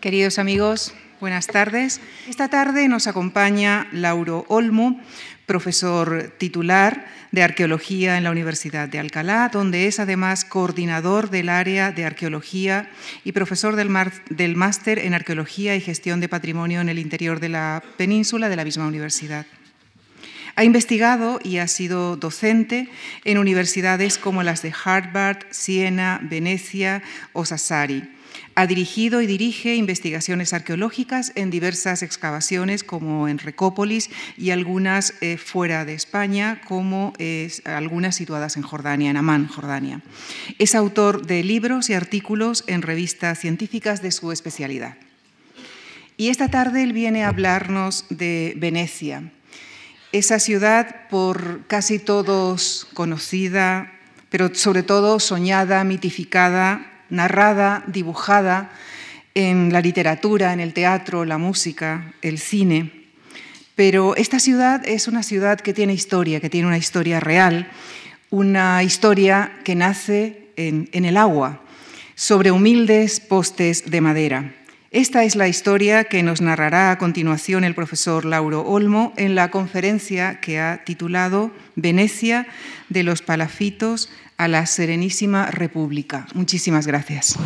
Queridos amigos, buenas tardes. Esta tarde nos acompaña Lauro Olmo, profesor titular de Arqueología en la Universidad de Alcalá, donde es además coordinador del área de Arqueología y profesor del, máster en Arqueología y Gestión de Patrimonio en el interior de la península de la misma universidad. Ha investigado y ha sido docente en universidades como las de Harvard, Siena, Venecia o Sassari ha dirigido y dirige investigaciones arqueológicas en diversas excavaciones, como en Recópolis y algunas eh, fuera de España, como algunas situadas en Jordania, en Amán, Jordania. Es autor de libros y artículos en revistas científicas de su especialidad. Y esta tarde él viene a hablarnos de Venecia, esa ciudad por casi todos conocida, pero sobre todo soñada, mitificada narrada, dibujada en la literatura, en el teatro, la música, el cine. Pero esta ciudad es una ciudad que tiene historia, que tiene una historia real, una historia que nace en, el agua, sobre humildes postes de madera. Esta es la historia que nos narrará a continuación el profesor Lauro Olmo en la conferencia que ha titulado Venecia de los Palafitos a la Serenísima República. Muchísimas gracias.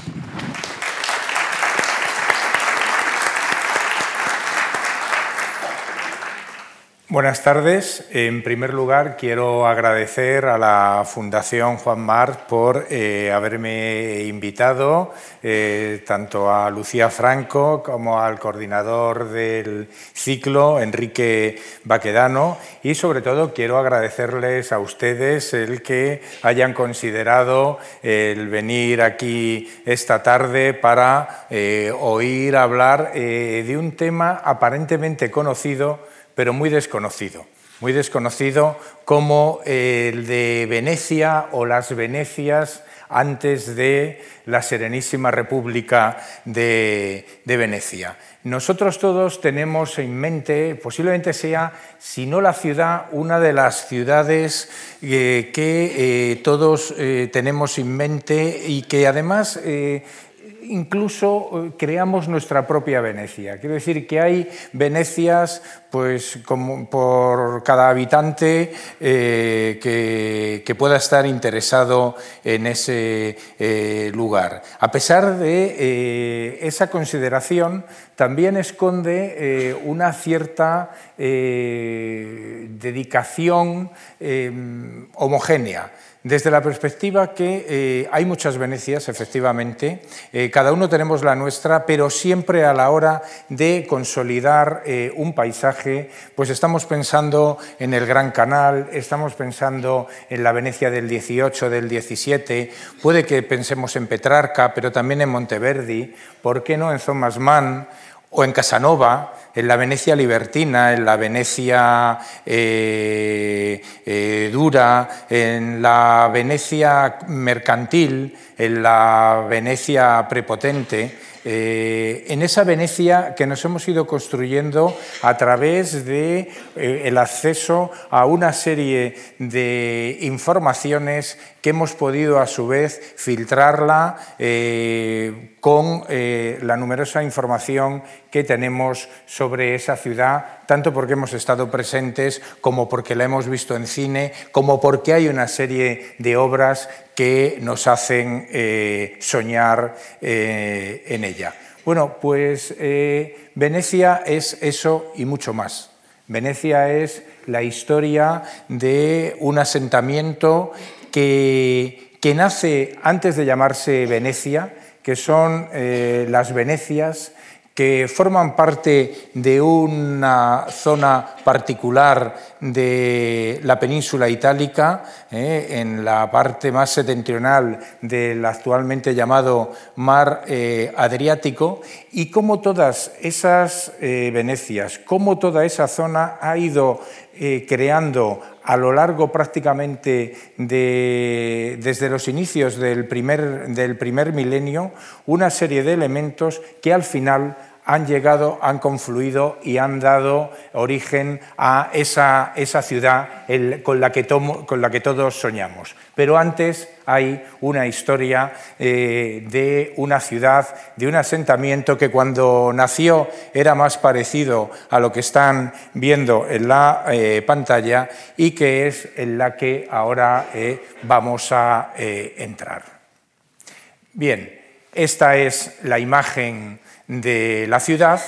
Buenas tardes. En primer lugar, quiero agradecer a la Fundación Juan Mar por eh, haberme invitado, eh, tanto a Lucía Franco como al coordinador del ciclo, Enrique Baquedano, y sobre todo quiero agradecerles a ustedes el que hayan considerado el venir aquí esta tarde para eh, oír hablar de un tema aparentemente conocido, pero muy desconocido, muy desconocido como el de Venecia o las Venecias antes de la Serenísima República de, Venecia. Nosotros todos tenemos en mente, posiblemente sea, si no la ciudad, una de las ciudades eh, que eh, todos eh, tenemos en mente y que además incluso eh, creamos nuestra propia Venecia. Quiero decir que hay Venecias pues, por cada habitante eh, que, pueda estar interesado en ese eh, lugar. A pesar de esa consideración, también esconde una cierta dedicación homogénea desde la perspectiva que eh, hay muchas Venecias, efectivamente, eh, cada uno tenemos la nuestra, pero siempre a la hora de consolidar eh, un paisaje, pues estamos pensando en el Gran Canal, estamos pensando en la Venecia del 18, del 17, puede que pensemos en Petrarca, pero también en Monteverdi, ¿por qué no en Thomas Mann o en Casanova? En la Venecia libertina, en la Venecia eh, eh, dura, en la Venecia mercantil, en la Venecia prepotente, eh, en esa Venecia que nos hemos ido construyendo a través de el acceso a una serie de informaciones que hemos podido a su vez filtrarla con la numerosa información que tenemos sobre esa ciudad, tanto porque hemos estado presentes como porque la hemos visto en cine, como porque hay una serie de obras que nos hacen eh, soñar eh, en ella. Bueno, pues eh, Venecia es eso y mucho más. Venecia es la historia de un asentamiento que, nace antes de llamarse Venecia, que son las Venecias que forman parte de una zona particular de la península itálica, eh, en la parte más septentrional del actualmente llamado mar eh, Adriático, y cómo todas esas eh, Venecias, cómo toda esa zona ha ido creando a lo largo prácticamente de, desde los inicios del primer, del primer milenio una serie de elementos que al final han llegado, han confluido y han dado origen a esa, ciudad con, la que con la que todos soñamos. Pero antes hay una historia eh, de una ciudad, de un asentamiento que cuando nació era más parecido a lo que están viendo en la eh, pantalla y que es en la que ahora eh, vamos a entrar. Bien, esta es la imagen de la ciudad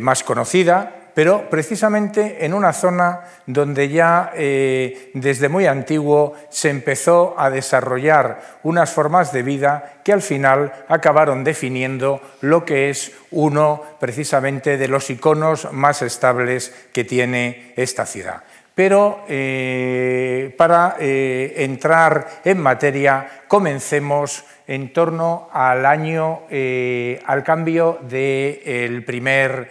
más conocida, pero precisamente en una zona donde ya eh, desde muy antiguo se empezó a desarrollar unas formas de vida que al final acabaron definiendo lo que es uno precisamente de los iconos más estables que tiene esta ciudad. Pero eh, para eh, entrar en materia, comencemos en torno al año, eh, al cambio del primer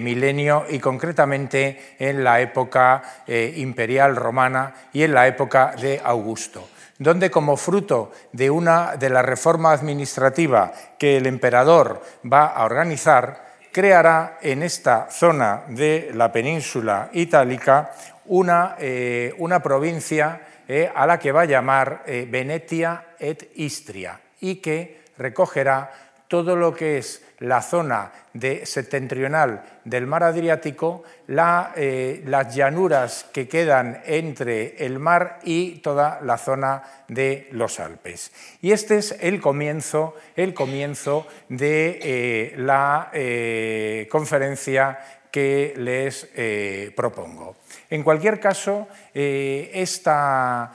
milenio y concretamente en la época imperial romana y en la época de Augusto donde como fruto de una de la reforma administrativa que el emperador va a organizar, creará en esta zona de la península itálica una, eh, una provincia eh, a la que va a llamar eh, Venetia et Istria y que recogerá todo lo que es la zona de septentrional del mar Adriático, las llanuras que quedan entre el mar y toda la zona de los Alpes. Y este es el comienzo, el comienzo de la conferencia que les propongo. En cualquier caso, eh, esta,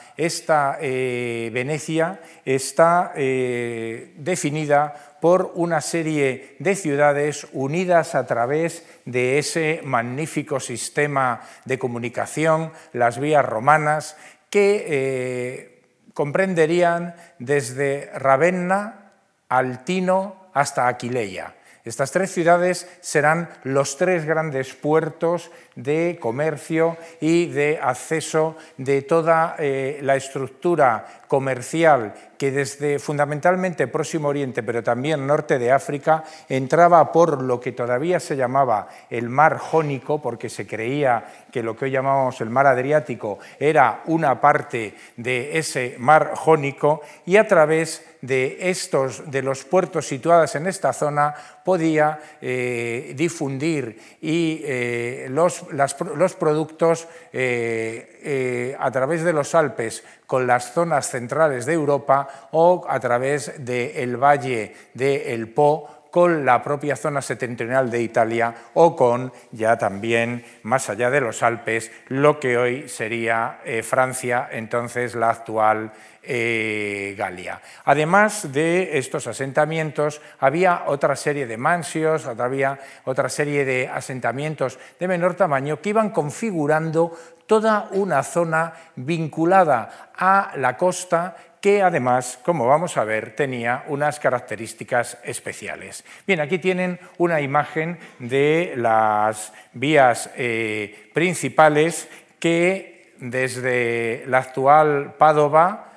eh, Venecia está eh, definida por una serie de ciudades unidas a través de ese magnífico sistema de comunicación, las vías romanas, que comprenderían desde Ravenna, Altino hasta Aquileia. Estas tres ciudades serán los tres grandes puertos de comercio y de acceso de toda eh, la estructura comercial que desde fundamentalmente Próximo Oriente, pero también norte de África, entraba por lo que todavía se llamaba el mar Jónico, porque se creía que lo que hoy llamamos el mar Adriático era una parte de ese mar Jónico, y a través de estos, de los puertos situados en esta zona, podía eh, difundir y eh, los los productos eh, a través de los Alpes con las zonas centrales de Europa o a través del valle del Po con la propia zona septentrional de Italia o con ya también más allá de los Alpes lo que hoy sería eh, Francia, entonces la actual eh, Galia. Además de estos asentamientos, había otra serie de mansios, había otra serie de asentamientos de menor tamaño que iban configurando toda una zona vinculada a la costa que además, como vamos a ver, tenía unas características especiales. Bien, aquí tienen una imagen de las vías eh, principales que desde la actual Padova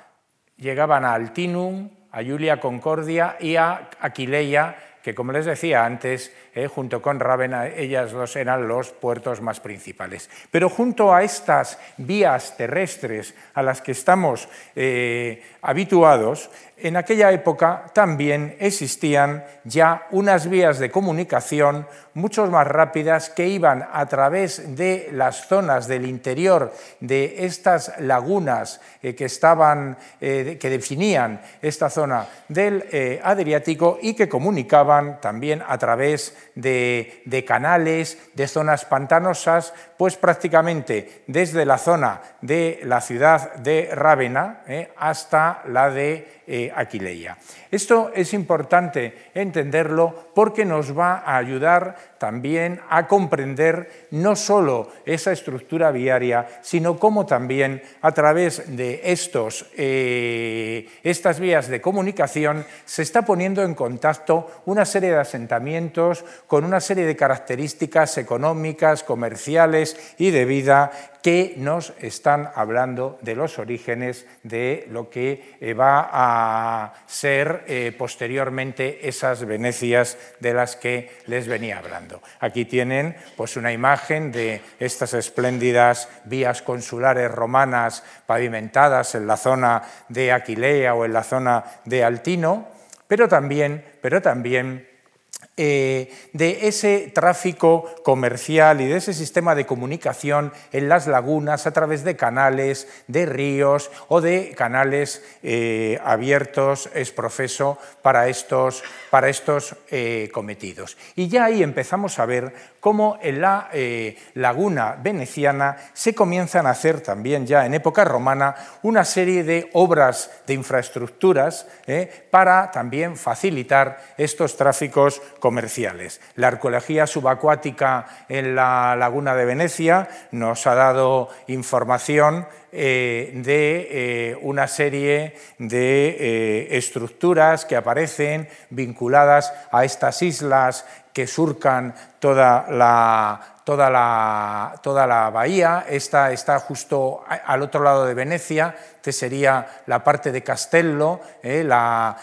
llegaban a Altinum, a Julia Concordia y a Aquileia, que como les decía antes, eh, junto con Rávena, ellas dos eran los puertos más principales. Pero junto a estas vías terrestres a las que estamos eh, habituados, en aquella época también existían ya unas vías de comunicación mucho más rápidas que iban a través de las zonas del interior de estas lagunas eh, que, estaban, eh, que definían esta zona del eh, Adriático y que comunicaban también a través de, de canales, de zonas pantanosas, pues prácticamente desde la zona de la ciudad de Rávena hasta la de eh, Aquileia. Esto es importante entenderlo porque nos va a ayudar también a comprender no solo esa estructura viaria, sino cómo también a través de estos, eh, estas vías de comunicación se está poniendo en contacto una serie de asentamientos, con una serie de características económicas, comerciales y de vida que nos están hablando de los orígenes de lo que eh, va a ser eh, posteriormente esas Venecias de las que les venía hablando. Aquí tienen pues, una imagen de estas espléndidas vías consulares romanas pavimentadas en la zona de Aquilea o en la zona de Altino, pero también, pero también eh, de ese tráfico comercial y de ese sistema de comunicación en las lagunas a través de canales, de ríos o de canales eh, abiertos, es profeso, para estos, para estos eh, cometidos. Y ya ahí empezamos a ver cómo en la laguna veneciana se comienzan a hacer también ya en época romana una serie de obras de infraestructuras para también facilitar estos tráficos comerciales. La arqueología subacuática en la laguna de Venecia nos ha dado información eh, de eh, una serie de eh, estructuras que aparecen vinculadas a estas islas que surcan toda la, toda la, toda la bahía, esta está justo al otro lado de Venecia, que sería la parte de Castello, eh, la,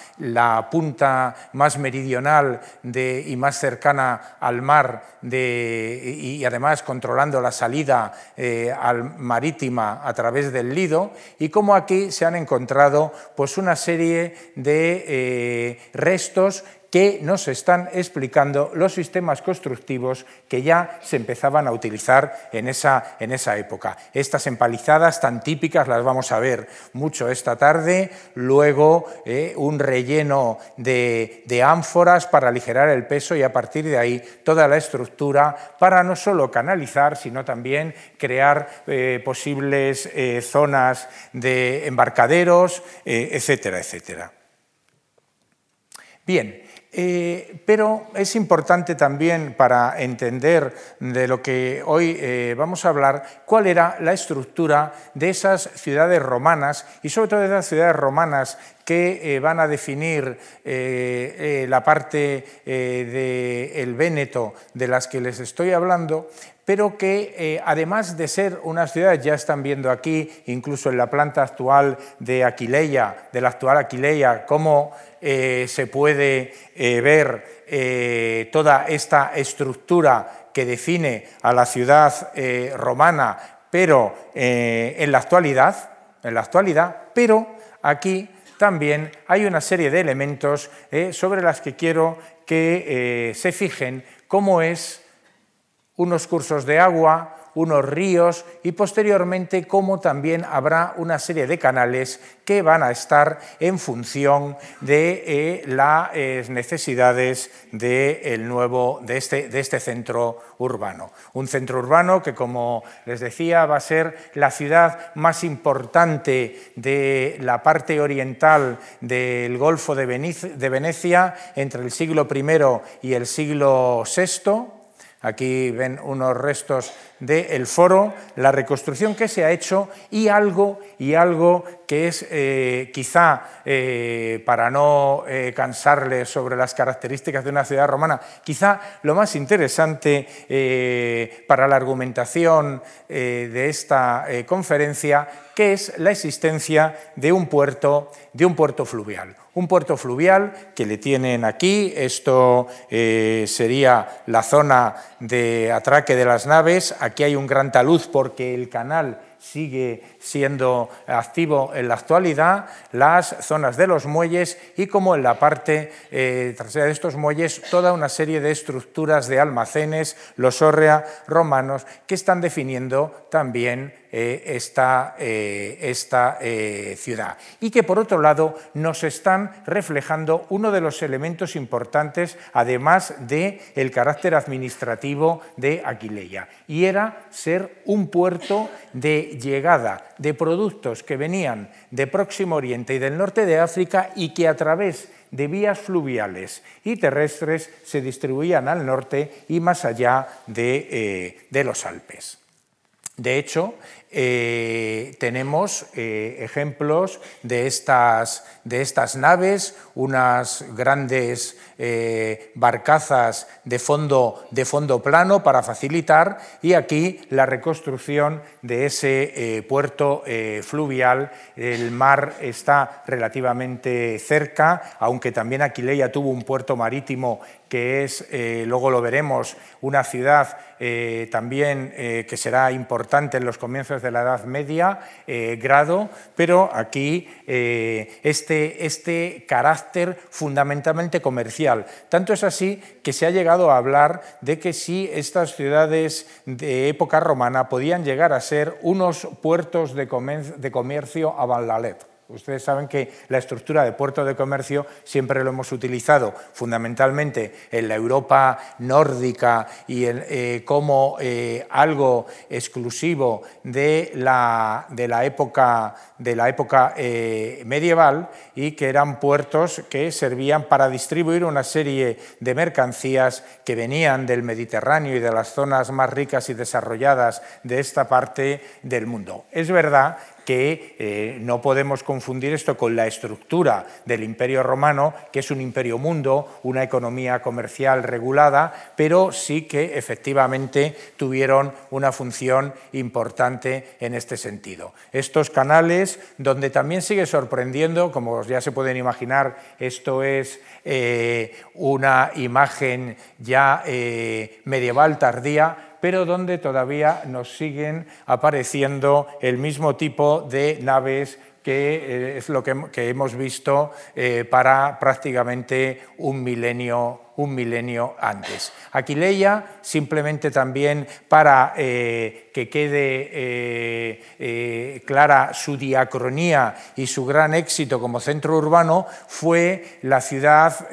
punta más meridional de, y más cercana al mar de, y, además controlando la salida eh, al marítima a través del Lido, y como aquí se han encontrado pues, una serie de eh, restos que nos están explicando los sistemas constructivos que ya se empezaban a utilizar en esa, en esa época. Estas empalizadas tan típicas las vamos a ver mucho esta tarde, luego eh, un relleno de, ánforas para aligerar el peso y a partir de ahí toda la estructura para no solo canalizar, sino también crear eh, posibles eh, zonas de embarcaderos, etcétera, etcétera. Bien, eh, pero es importante también para entender de lo que hoy eh, vamos a hablar cuál era la estructura de esas ciudades romanas y sobre todo de esas ciudades romanas que eh, van a definir la parte del Véneto de las que les estoy hablando pero que además de ser unas ciudades, ya están viendo aquí, incluso en la planta actual de Aquileia, de la actual Aquileia, cómo eh, se puede eh, ver eh, toda esta estructura que define a la ciudad romana, pero en la actualidad, en la actualidad, pero aquí también hay una serie de elementos sobre las que quiero que se fijen, cómo es unos cursos de agua, unos ríos y posteriormente cómo también habrá una serie de canales que van a estar en función de eh, las necesidades de, nuevo, de, este, de este centro urbano. Un centro urbano que, como les decía, va a ser la ciudad más importante de la parte oriental del Golfo de Venecia entre el siglo I y el siglo VI Aquí ven unos restos del foro, la reconstrucción que se ha hecho y algo, y algo que es eh, quizá, eh, para no eh, cansarles sobre las características de una ciudad romana, quizá lo más interesante para la argumentación de esta conferencia, que es la existencia de un puerto, de un puerto fluvial. Un puerto fluvial que le tienen aquí, esto eh, sería la zona de atraque de las naves, hay un gran talud porque el canal sigue siendo activo en la actualidad, las zonas de los muelles y como en la parte eh, trasera de estos muelles toda una serie de estructuras de almacenes, los órrea romanos, que están definiendo también eh, esta, eh, esta ciudad. Y que por otro lado nos están reflejando uno de los elementos importantes, además del el carácter administrativo de Aquileia, y era ser un puerto de llegada de productos que venían de Próximo Oriente y del norte de África y que a través de vías fluviales y terrestres se distribuían al norte y más allá de, eh, los Alpes. De hecho, eh, tenemos eh, ejemplos de estas, de estas, naves, unas grandes eh, barcazas de fondo, de fondo, plano para facilitar y aquí la reconstrucción de ese puerto fluvial. El mar está relativamente cerca, aunque también Aquileia tuvo un puerto marítimo que es, eh, luego lo veremos, una ciudad eh, también eh, que será importante en los comienzos de la Edad Media, grado, pero aquí este, este carácter fundamentalmente comercial. Tanto es así que se ha llegado a hablar de que si estas ciudades de época romana podían llegar a ser unos puertos de comercio a Valalet. Ustedes saben que la estructura de puerto de comercio siempre lo hemos utilizado fundamentalmente en la Europa nórdica y eh, como eh, algo exclusivo de la, de la época, de la época eh, medieval y que eran puertos que servían para distribuir una serie de mercancías que venían del Mediterráneo y de las zonas más ricas y desarrolladas de esta parte del mundo. Es verdad que eh, no podemos confundir esto con la estructura del imperio romano, que es un imperio mundo, una economía comercial regulada, pero sí que efectivamente tuvieron una función importante en este sentido. Estos canales, donde también sigue sorprendiendo, como ya se pueden imaginar, esto es eh, una imagen ya eh, medieval tardía, pero donde todavía nos siguen apareciendo el mismo tipo de naves que eh, es lo que, hemos visto eh, para prácticamente un milenio, un milenio antes. Aquileia, simplemente también para eh, que quede clara su diacronía y su gran éxito como centro urbano, fue la ciudad,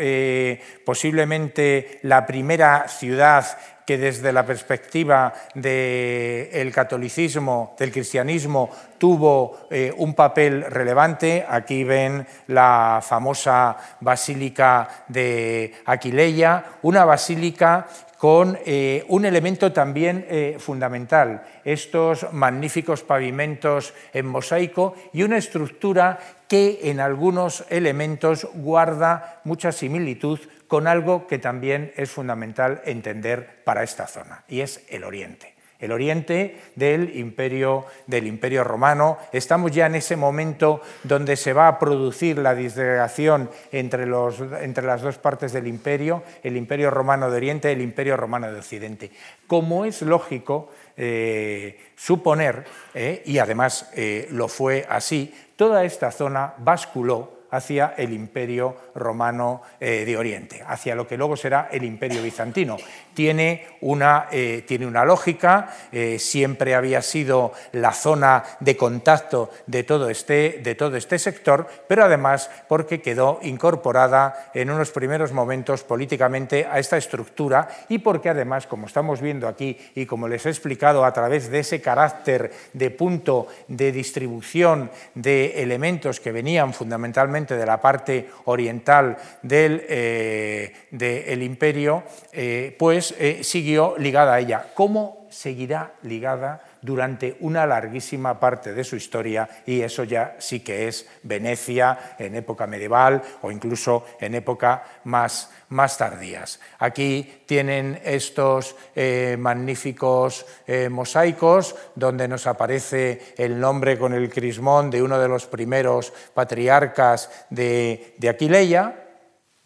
posiblemente la primera ciudad que desde la perspectiva del catolicismo, del cristianismo, tuvo eh, un papel relevante. Aquí ven la famosa basílica de Aquileia, una basílica con eh, un elemento también eh, fundamental, estos magníficos pavimentos en mosaico y una estructura que en algunos elementos guarda mucha similitud con algo que también es fundamental entender para esta zona, y es el Oriente. El oriente del imperio, del imperio romano. Estamos ya en ese momento donde se va a producir la disgregación entre, las dos partes del imperio, el imperio romano de Oriente y el imperio romano de Occidente. Como es lógico eh, suponer, eh, y además eh, lo fue así, toda esta zona basculó hacia el imperio romano eh, de Oriente, hacia lo que luego será el imperio bizantino. Tiene una, eh, tiene una lógica, eh, siempre había sido la zona de contacto de todo, este, de todo este sector, pero además porque quedó incorporada en unos primeros momentos políticamente a esta estructura y porque además, como estamos viendo aquí y como les he explicado a través de ese carácter de punto de distribución de elementos que venían fundamentalmente de la parte oriental del eh, imperio, eh, pues eh, siguió ligada a ella. ¿Cómo seguirá ligada durante una larguísima parte de su historia y eso ya sí que es Venecia en época medieval o incluso en época más, más tardías. Aquí tienen estos eh, magníficos eh, mosaicos donde nos aparece el nombre con el crismón de uno de los primeros patriarcas de, de Aquileia,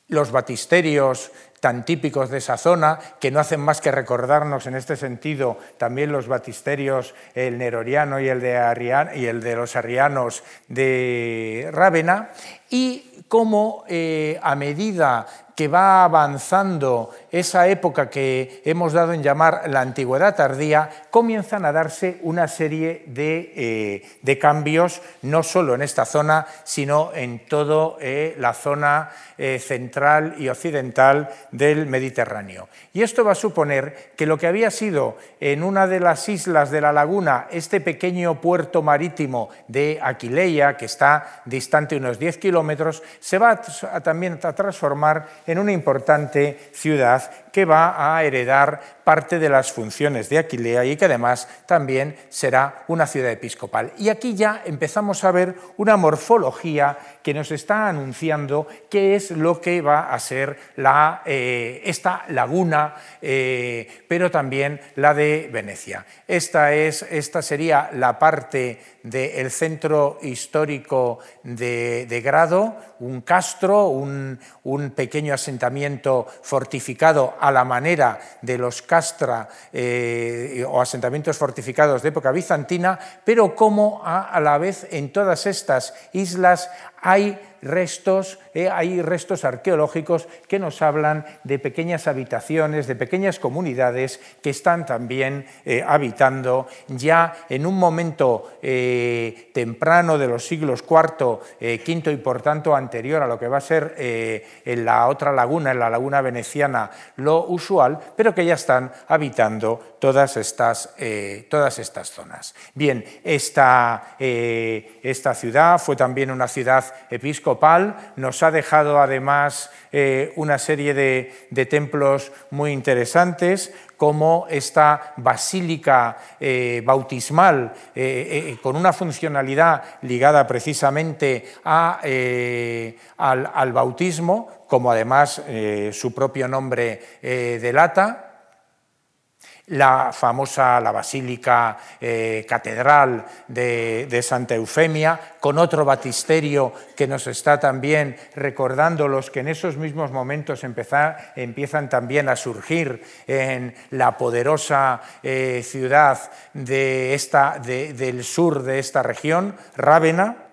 los batisterios tan típicos de esa zona, que no hacen más que recordarnos en este sentido también los batisterios, el neroriano y el de, y el de los arrianos de Rávena, y cómo eh, a medida que va avanzando esa época que hemos dado en llamar la antigüedad tardía, comienzan a darse una serie de, eh, cambios, no solo en esta zona, sino en toda eh, la zona eh, central y occidental del Mediterráneo. Y esto va a suponer que lo que había sido en una de las islas de la laguna este pequeño puerto marítimo de Aquileia, que está distante unos 10 kilómetros, se va también a transformar en una importante ciudad que va a heredar parte de las funciones de Aquilea y que además también será una ciudad episcopal. Y aquí ya empezamos a ver una morfología que nos está anunciando qué es lo que va a ser la, eh, esta laguna, eh, pero también la de Venecia. Esta, es, esta sería la parte del centro histórico de, Grado, un castro, un, pequeño asentamiento fortificado a la manera de los castra eh, o asentamientos fortificados de época bizantina, pero como a la vez en todas estas islas hay restos, eh, hay restos arqueológicos que nos hablan de pequeñas habitaciones, de pequeñas comunidades que están también eh, habitando ya en un momento eh, temprano de los siglos IV, V y por tanto anterior a lo que va a ser en la otra laguna, en la laguna veneciana, lo usual, pero que ya están habitando todas estas, todas estas zonas. Bien, esta, esta ciudad fue también una ciudad episcopal, nos ha dejado además eh, una serie de, templos muy interesantes, como esta basílica eh, bautismal eh, con una funcionalidad ligada precisamente al, al, bautismo, como además su propio nombre delata la famosa, la basílica eh, catedral de, Santa Eufemia, con otro batisterio que nos está también recordando los que en esos mismos momentos empiezan también a surgir en la poderosa eh, ciudad de esta, del sur de esta región, Rávena,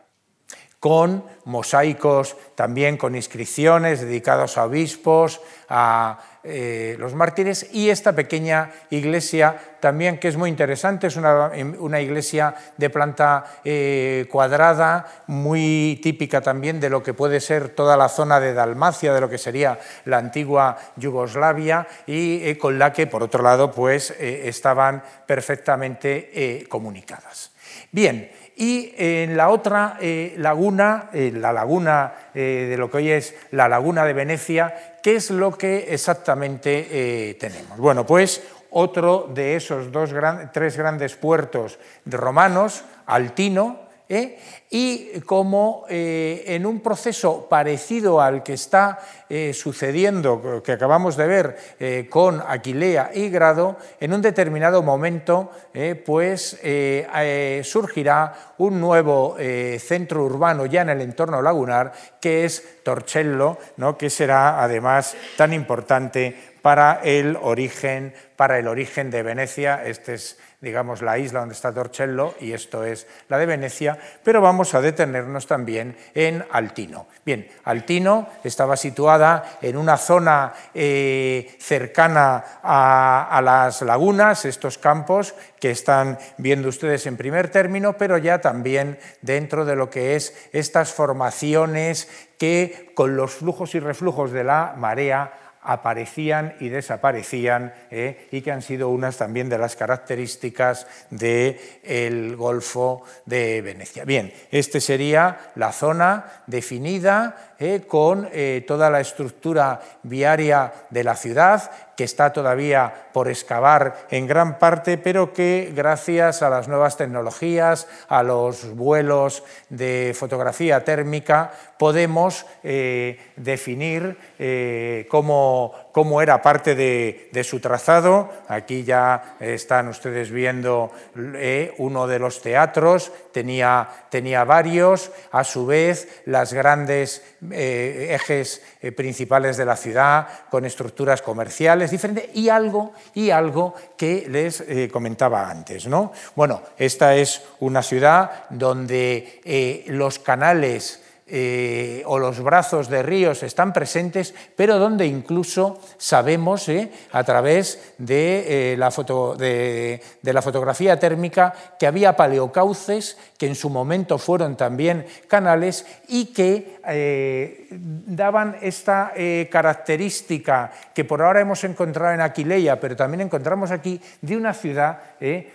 con mosaicos también con inscripciones dedicados a obispos, a eh, los mártires y esta pequeña iglesia también que es muy interesante, es una, iglesia de planta eh, cuadrada, muy típica también de lo que puede ser toda la zona de Dalmacia, de lo que sería la antigua Yugoslavia y eh, con la que por otro lado pues estaban perfectamente comunicadas. Bien, y en la otra laguna, la laguna de lo que hoy es la laguna de Venecia, ¿Qué es lo que exactamente eh, tenemos? Bueno, pues otro de esos dos tres grandes puertos romanos, Altino, ¿eh? y como eh, en un proceso parecido al que está sucediendo, que acabamos de ver con Aquilea y Grado, en un determinado momento pues, surgirá un nuevo centro urbano ya en el entorno lagunar, que es Torcello, que será además tan importante para el origen, para el origen de Venecia. Este es digamos, la isla donde está Torcello y esto es la de Venecia, pero vamos a detenernos también en Altino. Bien, Altino estaba situada en una zona eh, cercana a, las lagunas, estos campos que están viendo ustedes en primer término, pero ya también dentro de lo que es estas formaciones que con los flujos y reflujos de la marea aparecían y desaparecían eh, y que han sido unas también de las características del Golfo de Venecia. Bien, esta sería la zona definida eh, con eh, toda la estructura viaria de la ciudad, que está todavía por excavar en gran parte, pero que gracias a las nuevas tecnologías, a los vuelos de fotografía térmica, podemos eh, definir cómo, cómo, era parte de, su trazado. Aquí ya están ustedes viendo uno de los teatros, tenía, tenía varios, a su vez las grandes eh, ejes eh, principales de la ciudad, con estructuras comerciales diferentes y algo, y algo que les eh, comentaba antes. ¿no? Bueno, esta es una ciudad donde los canales eh, o los brazos de ríos están presentes, pero donde incluso sabemos, eh, a través de, eh, la de, la fotografía térmica, que había paleocauces que en su momento fueron también canales y que daban esta característica que por ahora hemos encontrado en Aquileia, pero también encontramos aquí, de una ciudad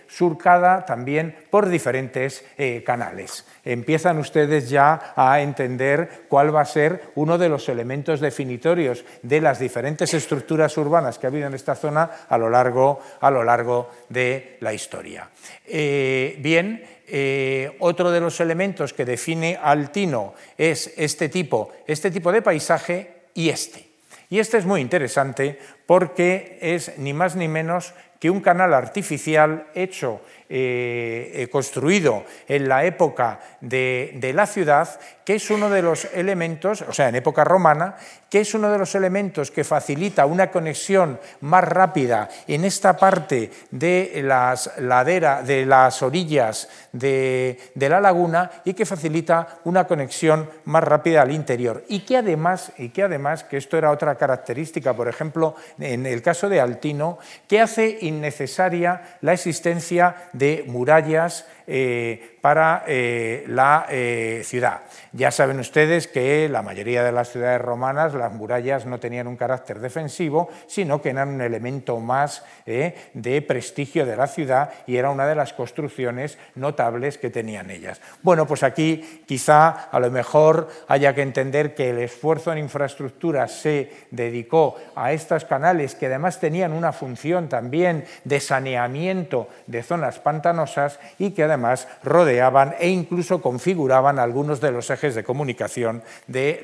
surcada también por diferentes canales. Empiezan ustedes ya a entender cuál va a ser uno de los elementos definitorios de las diferentes estructuras urbanas que ha habido en esta zona a lo largo, a lo largo de la historia. Eh, bien, eh, otro de los elementos que define al Tino es este tipo, este tipo de paisaje y este. Y este es muy interesante porque es ni más ni menos que un canal artificial hecho eh, eh, construido en la época de, la ciudad, que es uno de los elementos, o sea, en época romana, que es uno de los elementos que facilita una conexión más rápida en esta parte de las laderas, de las orillas de, la laguna y que facilita una conexión más rápida al interior. Y que además, y que además, que esto era otra característica, por ejemplo, en el caso de Altino, que hace innecesaria la existencia de murallas eh, para eh, la eh, ciudad. Ya saben ustedes que la mayoría de las ciudades romanas las murallas no tenían un carácter defensivo, sino que eran un elemento más de prestigio de la ciudad y era una de las construcciones notables que tenían ellas. Bueno, pues aquí quizá a lo mejor haya que entender que el esfuerzo en infraestructura se dedicó a estos canales que además tenían una función también de saneamiento de zonas pantanosas y que además rodeaban e incluso configuraban algunos de los ejes de comunicación de,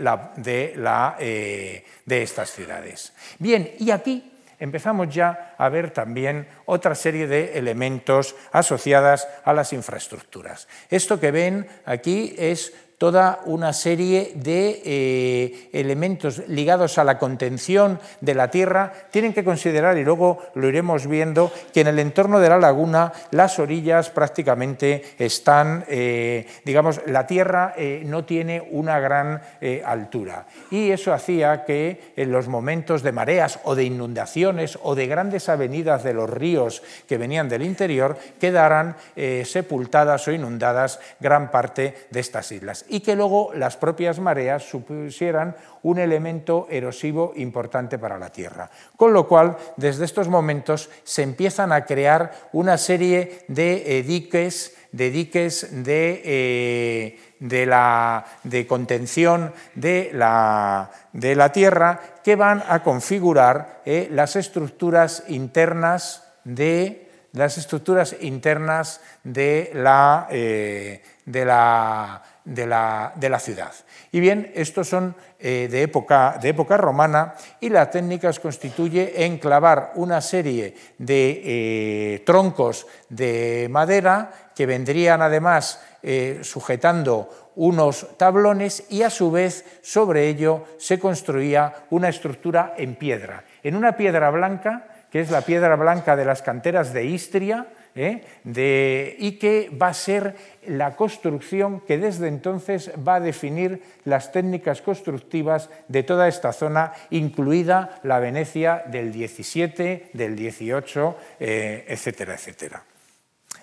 eh, de estas ciudades. Bien, y aquí empezamos ya a ver también otra serie de elementos asociadas a las infraestructuras. Esto que ven aquí es toda una serie de eh, elementos ligados a la contención de la tierra, tienen que considerar, y luego lo iremos viendo, que en el entorno de la laguna las orillas prácticamente están, eh, digamos, la tierra eh, no tiene una gran altura. Y eso hacía que en los momentos de mareas o de inundaciones o de grandes avenidas de los ríos que venían del interior, quedaran sepultadas o inundadas gran parte de estas islas y que luego las propias mareas supusieran un elemento erosivo importante para la Tierra. Con lo cual, desde estos momentos se empiezan a crear una serie de eh, diques, de diques de, eh, de, la, de contención de la, de la, Tierra que van a configurar eh, las estructuras internas de las estructuras internas de la, de la de la, ciudad. Y bien, estos son eh, de, época, de época romana y la técnica constituye en clavar una serie de eh, troncos de madera que vendrían además eh, sujetando unos tablones y a su vez sobre ello se construía una estructura en piedra. En una piedra blanca, que es la piedra blanca de las canteras de Istria, ¿eh? y que va a ser la construcción que desde entonces va a definir las técnicas constructivas de toda esta zona, incluida la Venecia del 17, del 18, eh, etcétera, etcétera.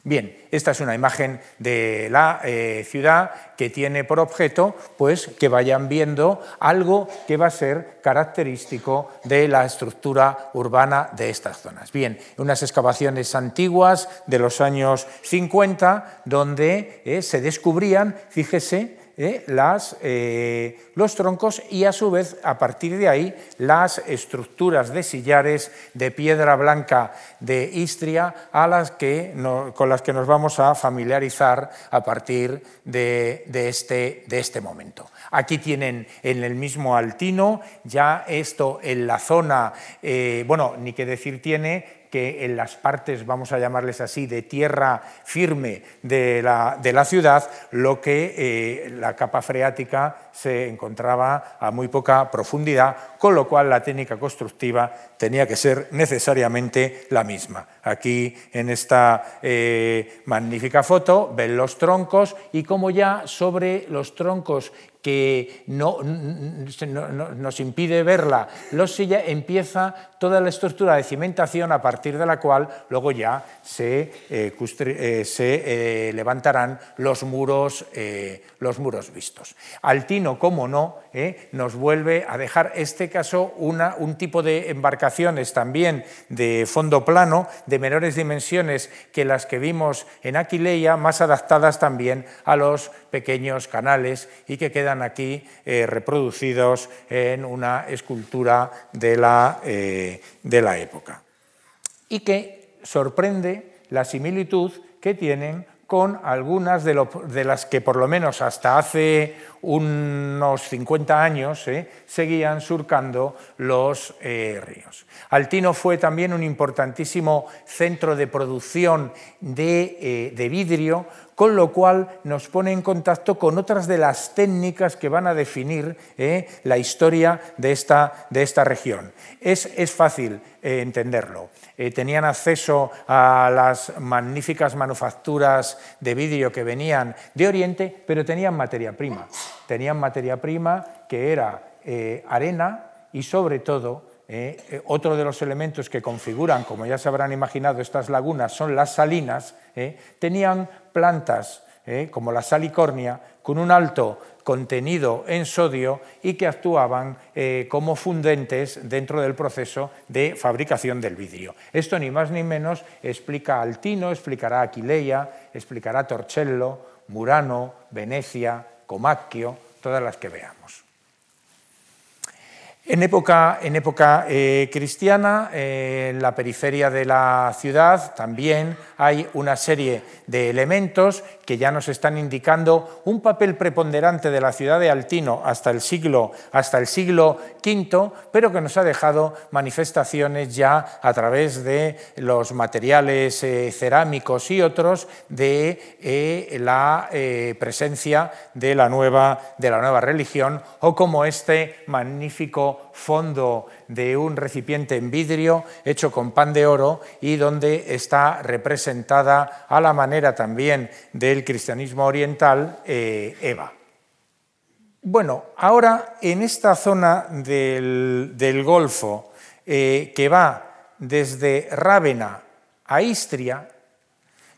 Bien, esta es una imagen de la eh, ciudad que tiene por objeto pues, que vayan viendo algo que va a ser característico de la estructura urbana de estas zonas. Bien, unas excavaciones antiguas de los años 50 donde eh, se descubrían, fíjese, ¿eh? las, eh, los troncos y a su vez a partir de ahí las estructuras de sillares de piedra blanca de Istria a las que con las que nos vamos a familiarizar a partir de, este, de este momento. Aquí tienen en el mismo altino, ya esto en la zona, eh, bueno, ni qué decir tiene que en las partes, vamos a llamarles así, de tierra firme de la, de la ciudad, lo que eh, la capa freática se encontraba a muy poca profundidad, con lo cual la técnica constructiva tenía que ser necesariamente la misma. Aquí en esta eh, magnífica foto ven los troncos y como ya sobre los troncos que no, nos impide verla, los silla, empieza toda la estructura de cimentación a partir de la cual luego ya se, eh, eh, levantarán los muros, los muros vistos. Altino, como no, nos vuelve a dejar este caso una, un tipo de embarcaciones también de fondo plano, de menores dimensiones que las que vimos en Aquileia, más adaptadas también a los pequeños canales y que quedan aquí reproducidos en una escultura de la, de la época. Y que sorprende la similitud que tienen con algunas de, las que por lo menos hasta hace unos 50 años eh, seguían surcando los eh, ríos. Altino fue también un importantísimo centro de producción de, eh, de vidrio, con lo cual nos pone en contacto con otras de las técnicas que van a definir la historia de esta, de esta región. Es, es fácil entenderlo. Eh, tenían acceso a las magníficas manufacturas de vidrio que venían de Oriente, pero tenían materia prima. Tenían materia prima que era arena y sobre todo otro de los elementos que configuran, como ya se habrán imaginado, estas lagunas son las salinas, tenían plantas ¿eh? como la salicornia con un alto contenido en sodio y que actuaban eh, como fundentes dentro del proceso de fabricación del vidrio. Esto ni más ni menos explica Altino, explicará Aquileia, explicará Torcello, Murano, Venecia, Comacchio, todas las que veamos. En época, eh, cristiana, en la periferia de la ciudad también hay una serie de elementos que ya nos están indicando un papel preponderante de la ciudad de Altino hasta el siglo, hasta V, pero que nos ha dejado manifestaciones ya a través de los materiales eh, cerámicos y otros de eh, la eh, presencia de la nueva religión o como este magnífico fondo de un recipiente en vidrio hecho con pan de oro y donde está representada a la manera también del cristianismo oriental eh, Eva. Bueno, ahora en esta zona del, Golfo eh, que va desde Rávena a Istria,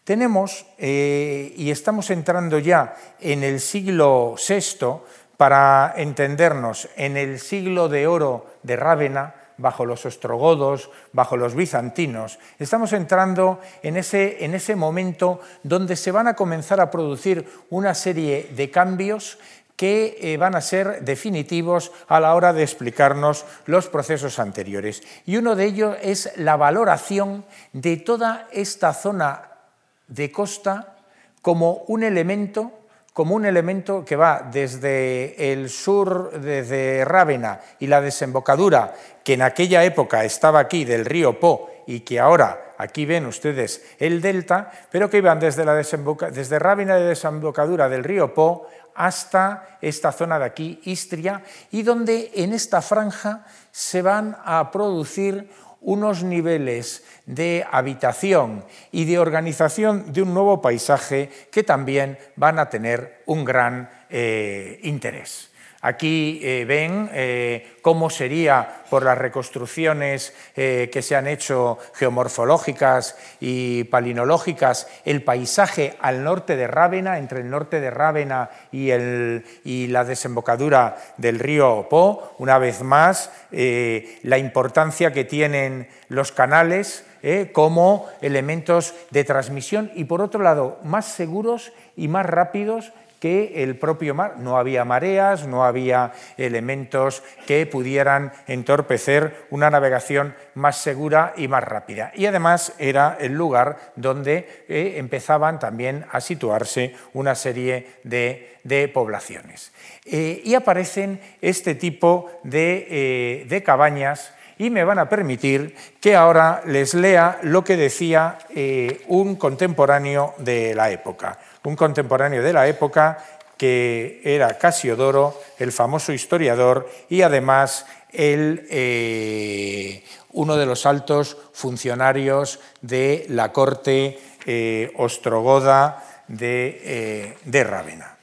tenemos, eh, y estamos entrando ya en el siglo VI, para entendernos, en el siglo de oro de Rávena, bajo los ostrogodos, bajo los bizantinos, estamos entrando en ese, en ese momento donde se van a comenzar a producir una serie de cambios que eh, van a ser definitivos a la hora de explicarnos los procesos anteriores. Y uno de ellos es la valoración de toda esta zona de costa como un elemento como un elemento que va desde el sur, desde Rávena y la desembocadura, que en aquella época estaba aquí del río Po y que ahora aquí ven ustedes el delta, pero que iban desde, la desde Rávena de desembocadura del río Po hasta esta zona de aquí, Istria, y donde en esta franja se van a producir unos niveles de habitación y de organización de un nuevo paisaje que también van a tener un gran eh, interés. Aquí eh, ven eh, cómo sería por las reconstrucciones eh, que se han hecho geomorfológicas y palinológicas el paisaje al norte de Rávena, entre el norte de Rávena y, y la desembocadura del río Po. Una vez más, la importancia que tienen los canales como elementos de transmisión y, por otro lado, más seguros y más rápidos que el propio mar. No había mareas, no había elementos que pudieran entorpecer una navegación más segura y más rápida. Y además era el lugar donde eh, empezaban también a situarse una serie de, poblaciones. Eh, y aparecen este tipo eh, de cabañas y me van a permitir que ahora les lea lo que decía un contemporáneo de la época un contemporáneo de la época que era Casiodoro, el famoso historiador y además eh, uno de los altos funcionarios de la corte eh, ostrogoda eh, de Rávena.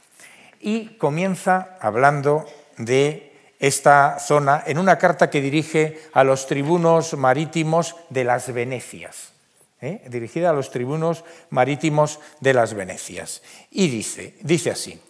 Y comienza hablando de esta zona en una carta que dirige a los tribunos marítimos de las Venecias. ¿Eh? dirigida a los tribunos marítimos de las Venecias. Y dice, dice así,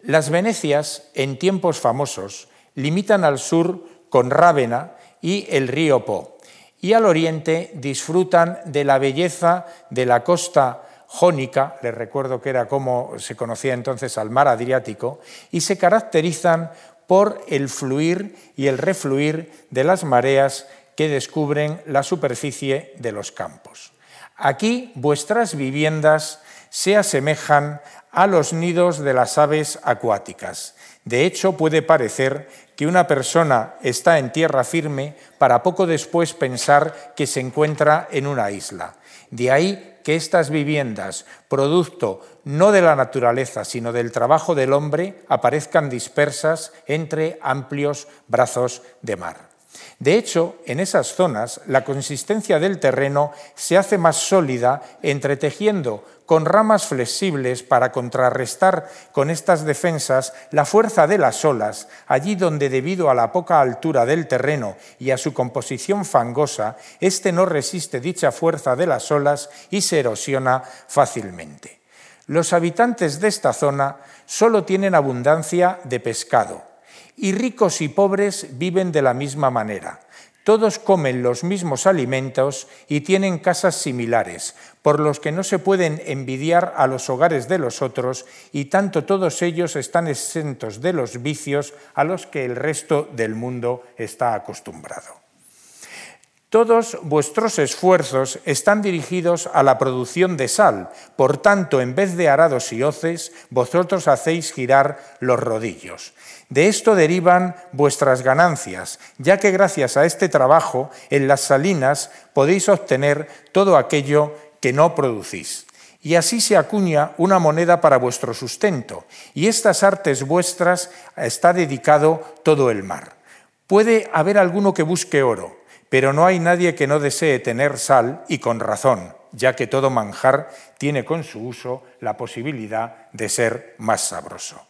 las Venecias en tiempos famosos limitan al sur con Rávena y el río Po, y al oriente disfrutan de la belleza de la costa jónica, les recuerdo que era como se conocía entonces al mar Adriático, y se caracterizan por el fluir y el refluir de las mareas que descubren la superficie de los campos. Aquí vuestras viviendas se asemejan a los nidos de las aves acuáticas. De hecho, puede parecer que una persona está en tierra firme para poco después pensar que se encuentra en una isla. De ahí que estas viviendas, producto no de la naturaleza, sino del trabajo del hombre, aparezcan dispersas entre amplios brazos de mar. De hecho, en esas zonas la consistencia del terreno se hace más sólida entretejiendo con ramas flexibles para contrarrestar con estas defensas la fuerza de las olas, allí donde debido a la poca altura del terreno y a su composición fangosa, éste no resiste dicha fuerza de las olas y se erosiona fácilmente. Los habitantes de esta zona solo tienen abundancia de pescado, y ricos y pobres viven de la misma manera. Todos comen los mismos alimentos y tienen casas similares, por los que no se pueden envidiar a los hogares de los otros, y tanto todos ellos están exentos de los vicios a los que el resto del mundo está acostumbrado. Todos vuestros esfuerzos están dirigidos a la producción de sal, por tanto, en vez de arados y hoces, vosotros hacéis girar los rodillos. De esto derivan vuestras ganancias, ya que gracias a este trabajo en las salinas podéis obtener todo aquello que no producís. Y así se acuña una moneda para vuestro sustento, y estas artes vuestras está dedicado todo el mar. Puede haber alguno que busque oro, pero no hay nadie que no desee tener sal, y con razón, ya que todo manjar tiene con su uso la posibilidad de ser más sabroso.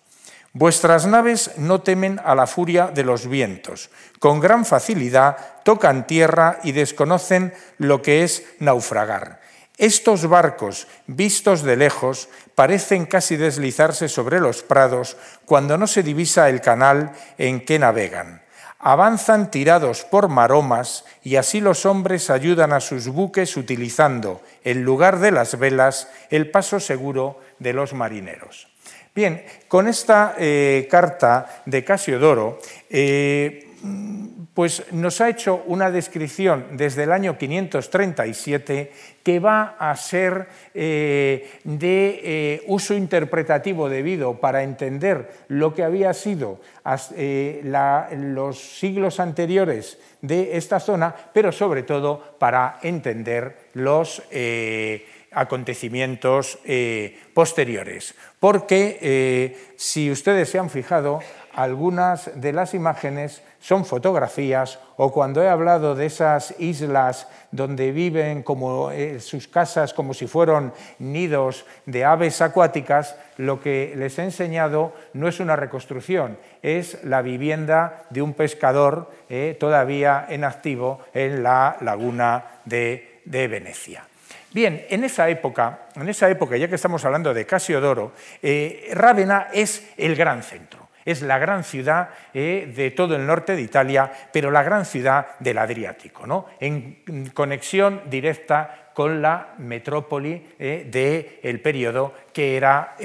Vuestras naves no temen a la furia de los vientos. Con gran facilidad tocan tierra y desconocen lo que es naufragar. Estos barcos, vistos de lejos, parecen casi deslizarse sobre los prados cuando no se divisa el canal en que navegan. Avanzan tirados por maromas y así los hombres ayudan a sus buques utilizando, en lugar de las velas, el paso seguro de los marineros. Bien, con esta eh, carta de Casiodoro, eh, pues nos ha hecho una descripción desde el año 537 que va a ser eh, de uso interpretativo debido para entender lo que había sido los siglos anteriores de esta zona, pero sobre todo para entender los acontecimientos eh, posteriores. Porque eh, si ustedes se han fijado, algunas de las imágenes son fotografías o cuando he hablado de esas islas donde viven como eh, sus casas como si fueran nidos de aves acuáticas, lo que les he enseñado no es una reconstrucción, es la vivienda de un pescador todavía en activo en la laguna de Venecia. Bien, en esa época, en esa época, ya que estamos hablando de Casiodoro, eh, Rávena es el gran centro. Es la gran ciudad eh, de todo el norte de Italia, pero la gran ciudad del Adriático, ¿no? en conexión directa con la metrópoli eh, del periodo que era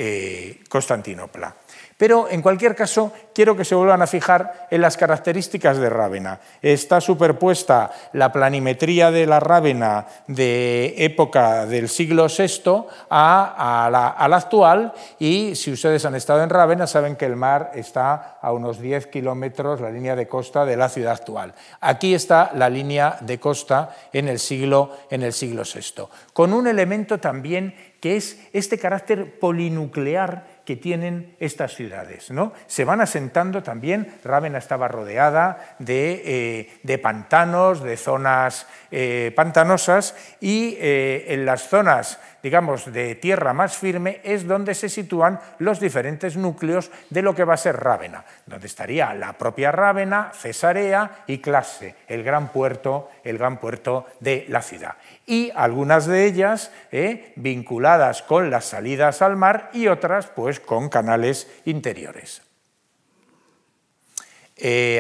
Constantinopla. Pero en cualquier caso, quiero que se vuelvan a fijar en las características de Rávena. Está superpuesta la planimetría de la Rávena de época del siglo VI a, la, actual y si ustedes han estado en Rávena saben que el mar está a unos 10 kilómetros, la línea de costa de la ciudad actual. Aquí está la línea de costa en el siglo, en el siglo VI, con un elemento también que es este carácter polinuclear que tienen estas ciudades. ¿no? Se van asentando también, Rávena estaba rodeada de, eh, pantanos, de zonas eh, pantanosas y eh, en las zonas digamos, de tierra más firme es donde se sitúan los diferentes núcleos de lo que va a ser Rávena, donde estaría la propia Rávena, Cesarea y Clase, el gran puerto, el gran puerto de la ciudad y algunas de ellas eh, vinculadas con las salidas al mar y otras pues con canales interiores.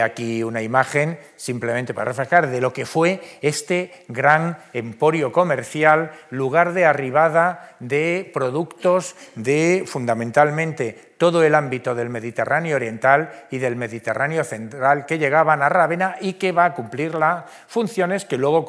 Aquí una imagen simplemente para reflejar de lo que fue este gran emporio comercial, lugar de arribada de productos de fundamentalmente todo el ámbito del Mediterráneo oriental y del Mediterráneo central que llegaban a Rávena y que va a cumplir las funciones que luego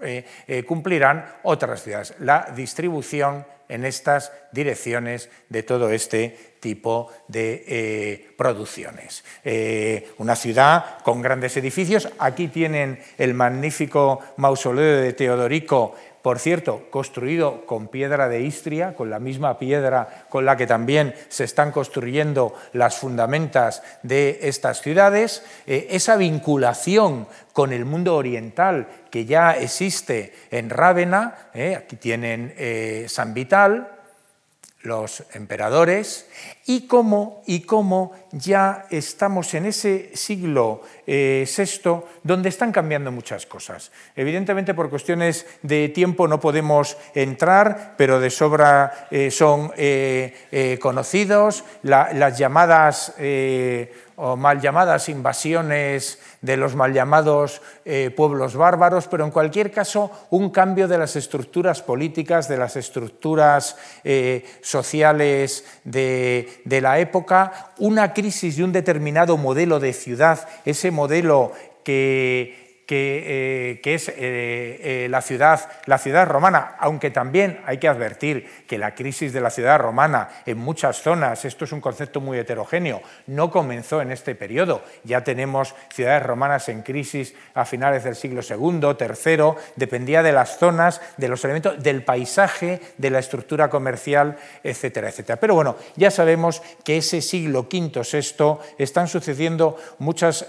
eh, eh, cumplirán otras ciudades, la distribución en estas direcciones de todo este tipo de eh, producciones. Eh, una ciudad con grandes edificios. Aquí tienen el magnífico mausoleo de Teodorico por cierto, construido con piedra de Istria, con la misma piedra con la que también se están construyendo las fundamentas de estas ciudades, eh, esa vinculación con el mundo oriental que ya existe en Rávena, eh, aquí tienen eh, San Vital, los emperadores y cómo, y cómo ya estamos en ese siglo VI eh, donde están cambiando muchas cosas. Evidentemente por cuestiones de tiempo no podemos entrar, pero de sobra eh, son eh, conocidos las llamadas o mal llamadas invasiones de los mal llamados eh, pueblos bárbaros, pero en cualquier caso un cambio de las estructuras políticas, de las estructuras eh, sociales de, de la época, una crisis de un determinado modelo de ciudad, ese modelo que que, eh, es eh, eh, la, ciudad, la ciudad romana, aunque también hay que advertir que la crisis de la ciudad romana en muchas zonas, esto es un concepto muy heterogéneo, no comenzó en este periodo. Ya tenemos ciudades romanas en crisis a finales del siglo II, III, dependía de las zonas, de los elementos, del paisaje, de la estructura comercial, etcétera, etcétera. Pero bueno, ya sabemos que ese siglo V, VI están sucediendo muchas,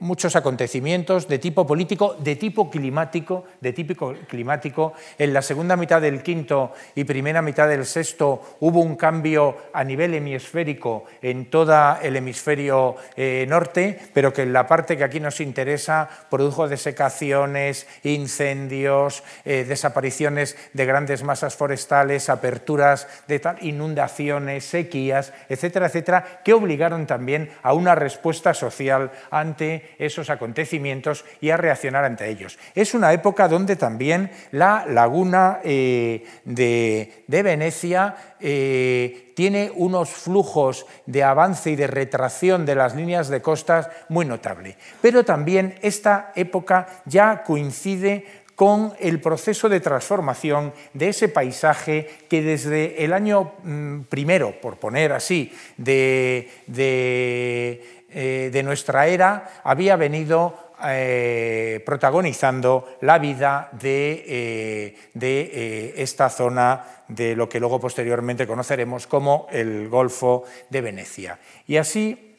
muchos acontecimientos de tipo político, de tipo climático, de típico climático. En la segunda mitad del quinto y primera mitad del sexto hubo un cambio a nivel hemisférico en todo el hemisferio eh, norte, pero que en la parte que aquí nos interesa produjo desecaciones, incendios, eh, desapariciones de grandes masas forestales, aperturas de tal, inundaciones, sequías, etcétera, etcétera, que obligaron también a una respuesta social ante esos acontecimientos y a reaccionar ante ellos. Es una época donde también la laguna eh, de, Venecia eh, tiene unos flujos de avance y de retracción de las líneas de costas muy notable. Pero también esta época ya coincide con el proceso de transformación de ese paisaje que desde el año mm, primero, por poner así, de, eh, de nuestra era, había venido eh, protagonizando la vida de, eh, eh, esta zona de lo que luego posteriormente conoceremos como el Golfo de Venecia. Y así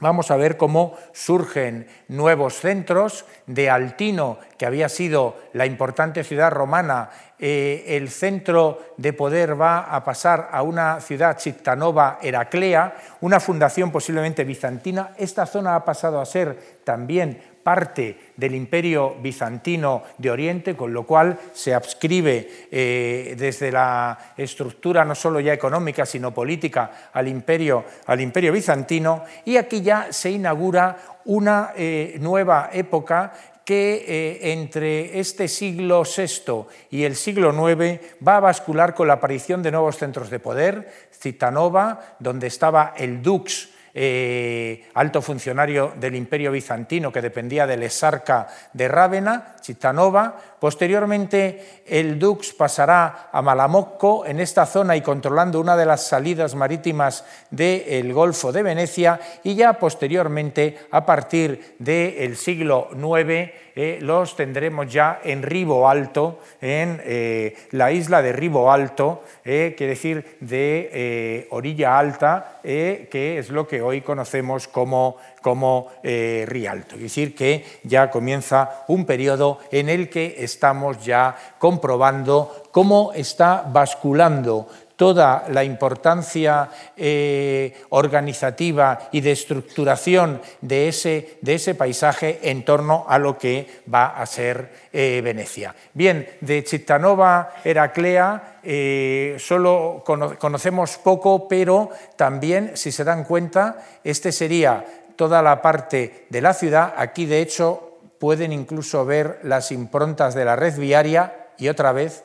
vamos a ver cómo surgen nuevos centros de Altino, que había sido la importante ciudad romana, el centro de poder va a pasar a una ciudad Chittanova Heraclea, una fundación posiblemente bizantina. Esta zona ha pasado a ser también parte del imperio bizantino de Oriente, con lo cual se adscribe eh, desde la estructura no solo ya económica, sino política al imperio, al imperio bizantino, y aquí ya se inaugura una eh, nueva época que eh, entre este siglo VI y el siglo IX va a bascular con la aparición de nuevos centros de poder, Citanova, donde estaba el Dux, eh, alto funcionario del Imperio Bizantino que dependía del exarca de Rávena, Chitanova. Posteriormente, el Dux pasará a Malamocco, en esta zona y controlando una de las salidas marítimas del Golfo de Venecia, y ya posteriormente, a partir del siglo IX, eh, los tendremos ya en Ribo Alto, en eh, la isla de Ribo Alto, quiere decir de orilla alta, que es lo que hoy conocemos como, como eh, Rialto. Es decir, que ya comienza un periodo en el que estamos ya comprobando cómo está basculando toda la importancia eh, organizativa y de estructuración de ese, de ese, paisaje en torno a lo que va a ser eh, Venecia. Bien, de Chittanova Heraclea eh, solo conocemos poco, pero también, si se dan cuenta, este sería toda la parte de la ciudad. Aquí, de hecho, pueden incluso ver las improntas de la red viaria y otra vez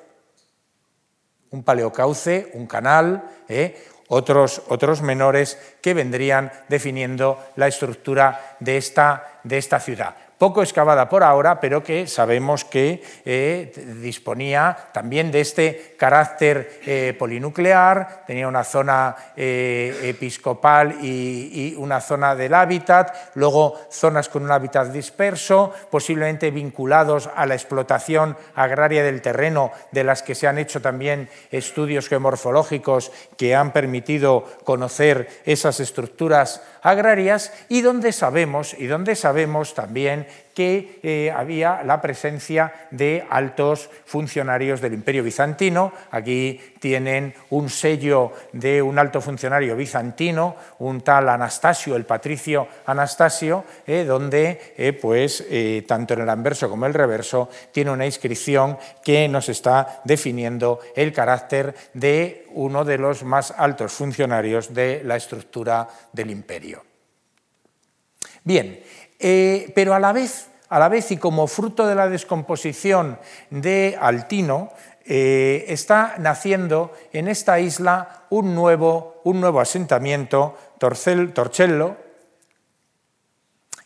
un paleocauce, un canal, ¿eh? otros, otros menores que vendrían definiendo la estructura de esta, de esta ciudad poco excavada por ahora, pero que sabemos que eh, disponía también de este carácter eh, polinuclear, tenía una zona eh, episcopal y, una zona del hábitat, luego zonas con un hábitat disperso, posiblemente vinculados a la explotación agraria del terreno, de las que se han hecho también estudios geomorfológicos que han permitido conocer esas estructuras agrarias y donde sabemos, y donde sabemos también que eh, había la presencia de altos funcionarios del Imperio Bizantino. Aquí tienen un sello de un alto funcionario bizantino, un tal Anastasio, el patricio Anastasio, eh, donde eh, pues, tanto en el anverso como en el reverso tiene una inscripción que nos está definiendo el carácter de uno de los más altos funcionarios de la estructura del imperio. Bien, eh, pero a la, vez, a la vez y como fruto de la descomposición de Altino, eh, está naciendo en esta isla un nuevo, un nuevo asentamiento, Torcello,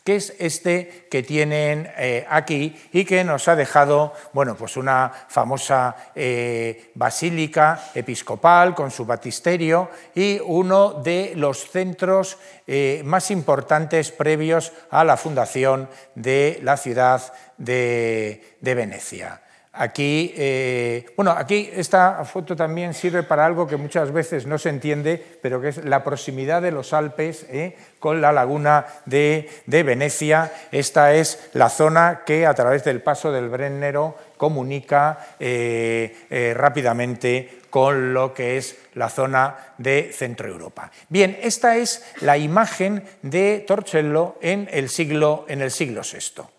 que es este que tienen eh, aquí y que nos ha dejado bueno, pues una famosa eh, basílica episcopal con su batisterio y uno de los centros eh, más importantes previos a la fundación de la ciudad de Venecia. Aquí, eh, bueno, aquí esta foto también sirve para algo que muchas veces no se entiende, pero que es la proximidad de los Alpes eh, con la laguna de, Venecia. Esta es la zona que a través del paso del Brennero comunica eh, rápidamente con lo que es la zona de Centro Europa. Bien, esta es la imagen de Torcello en el siglo, en el siglo VI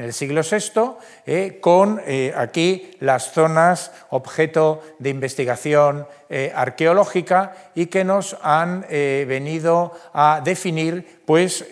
en el siglo VI, eh, con eh, aquí las zonas objeto de investigación eh, arqueológica y que nos han venido a definir pues,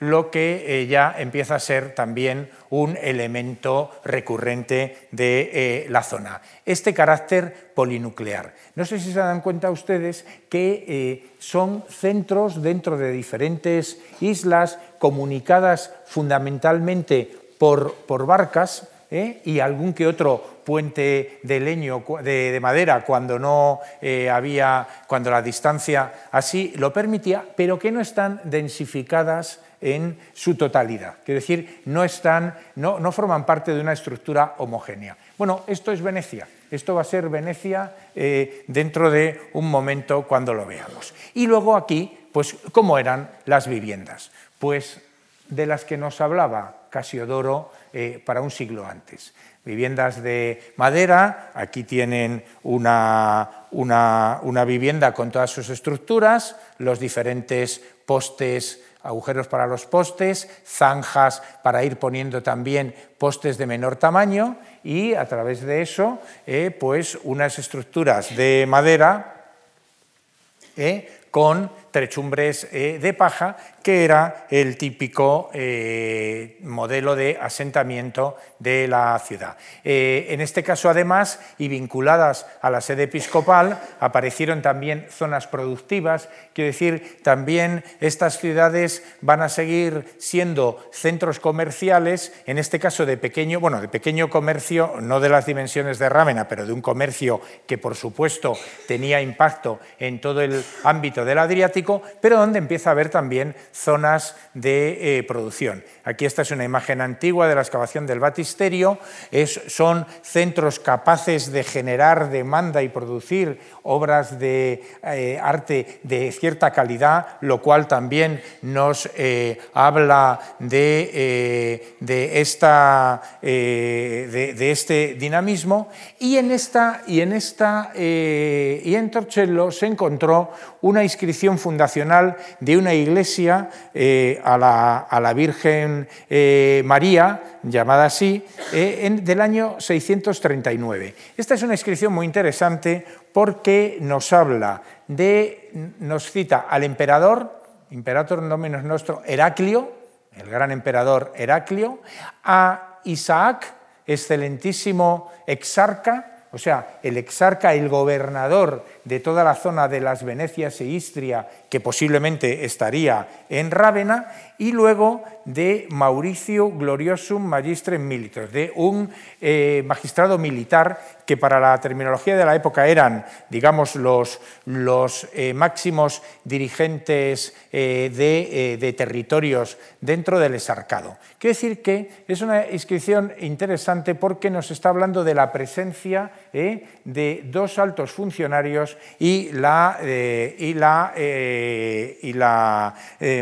lo que ya empieza a ser también un elemento recurrente de la zona. Este carácter polinuclear. No sé si se dan cuenta ustedes que son centros dentro de diferentes islas comunicadas fundamentalmente por, barcas ¿eh? y algún que otro puente de leño, de, madera, cuando no eh, había, cuando la distancia así lo permitía, pero que no están densificadas en su totalidad. Quiero decir, no, están, no, no forman parte de una estructura homogénea. Bueno, esto es Venecia. Esto va a ser Venecia eh, dentro de un momento cuando lo veamos. Y luego aquí, pues, ¿cómo eran las viviendas? Pues de las que nos hablaba Casiodoro eh, para un siglo antes. Viviendas de madera, aquí tienen una, una, vivienda con todas sus estructuras, los diferentes postes agujeros para los postes, zanjas para ir poniendo también postes de menor tamaño y a través de eso, eh, pues unas estructuras de madera eh, con trechumbres de paja que era el típico eh, modelo de asentamiento de la ciudad. Eh, en este caso, además, y vinculadas a la sede episcopal, aparecieron también zonas productivas, quiero decir, también estas ciudades van a seguir siendo centros comerciales, en este caso de pequeño, bueno, de pequeño comercio, no de las dimensiones de Rámena, pero de un comercio que, por supuesto, tenía impacto en todo el ámbito del Adriático, pero donde empieza a haber también zonas de eh, producción. Aquí esta es una imagen antigua de la excavación del batisterio. son centros capaces de generar demanda y producir obras de eh, arte de cierta calidad, lo cual también nos eh, habla de, este dinamismo. Y en esta, y en esta y en Torcello se encontró una inscripción fundacional de una iglesia eh, a, la, Virgen eh, María, llamada así, eh, del año 639. Esta es una inscripción muy interesante porque nos habla de, nos cita al emperador imperator nominus nostro Heraclio, el gran emperador Heraclio, a Isaac, excelentísimo exarca, o sea, el exarca, el gobernador de toda la zona de las Venecias e Istria, que posiblemente estaría en Rávena, y luego de Mauricio Gloriosum Magistrem Militus, de un eh, magistrado militar que para la terminología de la época eran, digamos, los, los eh, máximos dirigentes eh, de, de, territorios dentro del exarcado. Quiere decir que es una inscripción interesante porque nos está hablando de la presencia de dos altos funcionarios y la, y la, y la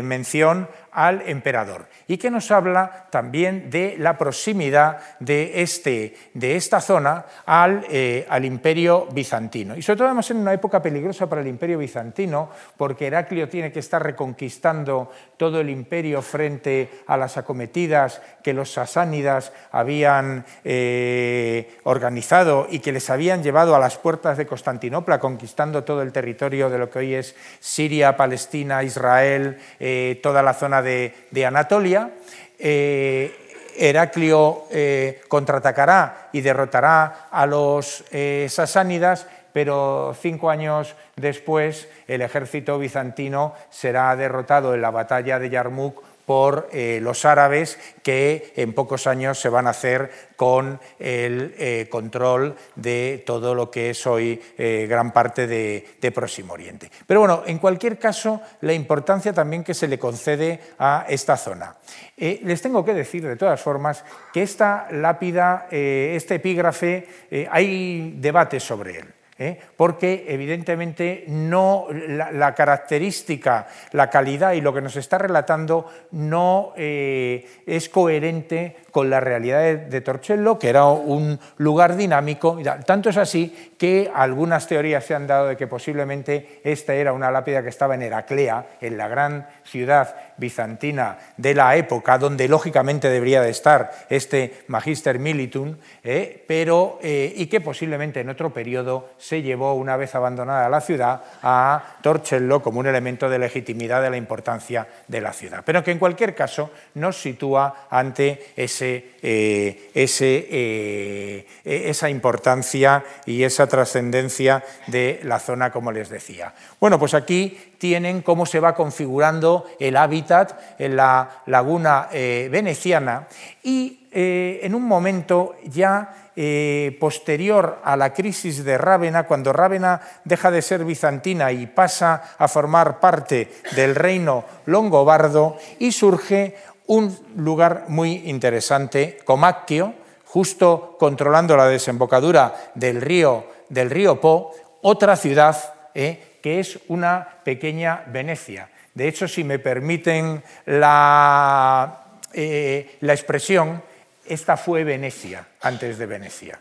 mención al emperador y que nos habla también de la proximidad de, este, de esta zona al, eh, al, imperio bizantino. Y sobre todo además en una época peligrosa para el imperio bizantino, porque Heraclio tiene que estar reconquistando todo el imperio frente a las acometidas que los sasánidas habían eh, organizado y que les habían llevado a las puertas de Constantinopla, conquistando todo el territorio de lo que hoy es Siria, Palestina, Israel, eh, toda la zona de, de Anatolia eh, Heraclio eh, contraatacará y derrotará a los eh, sasánidas, pero cinco años después el ejército bizantino será derrotado en la batalla de Yarmouk por eh, los árabes que en pocos años se van a hacer con el eh, control de todo lo que es hoy eh, gran parte de, de, Próximo Oriente. Pero bueno, en cualquier caso, la importancia también que se le concede a esta zona. les tengo que decir, de todas formas, que esta lápida, este epígrafe, hay debates sobre él. ¿Eh? porque evidentemente no, la, característica, la calidad y lo que nos está relatando no eh, es coherente con la realidad de, Torcello, que era un lugar dinámico. Tanto es así que algunas teorías se han dado de que posiblemente esta era una lápida que estaba en Heraclea, en la gran ciudad bizantina de la época, donde lógicamente debería de estar este Magister Militum, ¿eh? pero, y que posiblemente en otro periodo se llevó, una vez abandonada la ciudad, a Torcello como un elemento de legitimidad de la importancia de la ciudad. Pero que en cualquier caso nos sitúa ante ese, eh, eh, esa importancia y esa trascendencia de la zona, como les decía. Bueno, pues aquí tienen cómo se va configurando el hábitat en la laguna eh, veneciana y en un momento ya eh, posterior a la crisis de Rávena, cuando Rávena deja de ser bizantina y pasa a formar parte del reino longobardo, y surge un lugar muy interesante, Comacchio, justo controlando la desembocadura del río, del río Po, otra ciudad eh, que es una pequeña Venecia. De hecho, si me permiten la, eh, la expresión, esta fue Venecia antes de Venecia.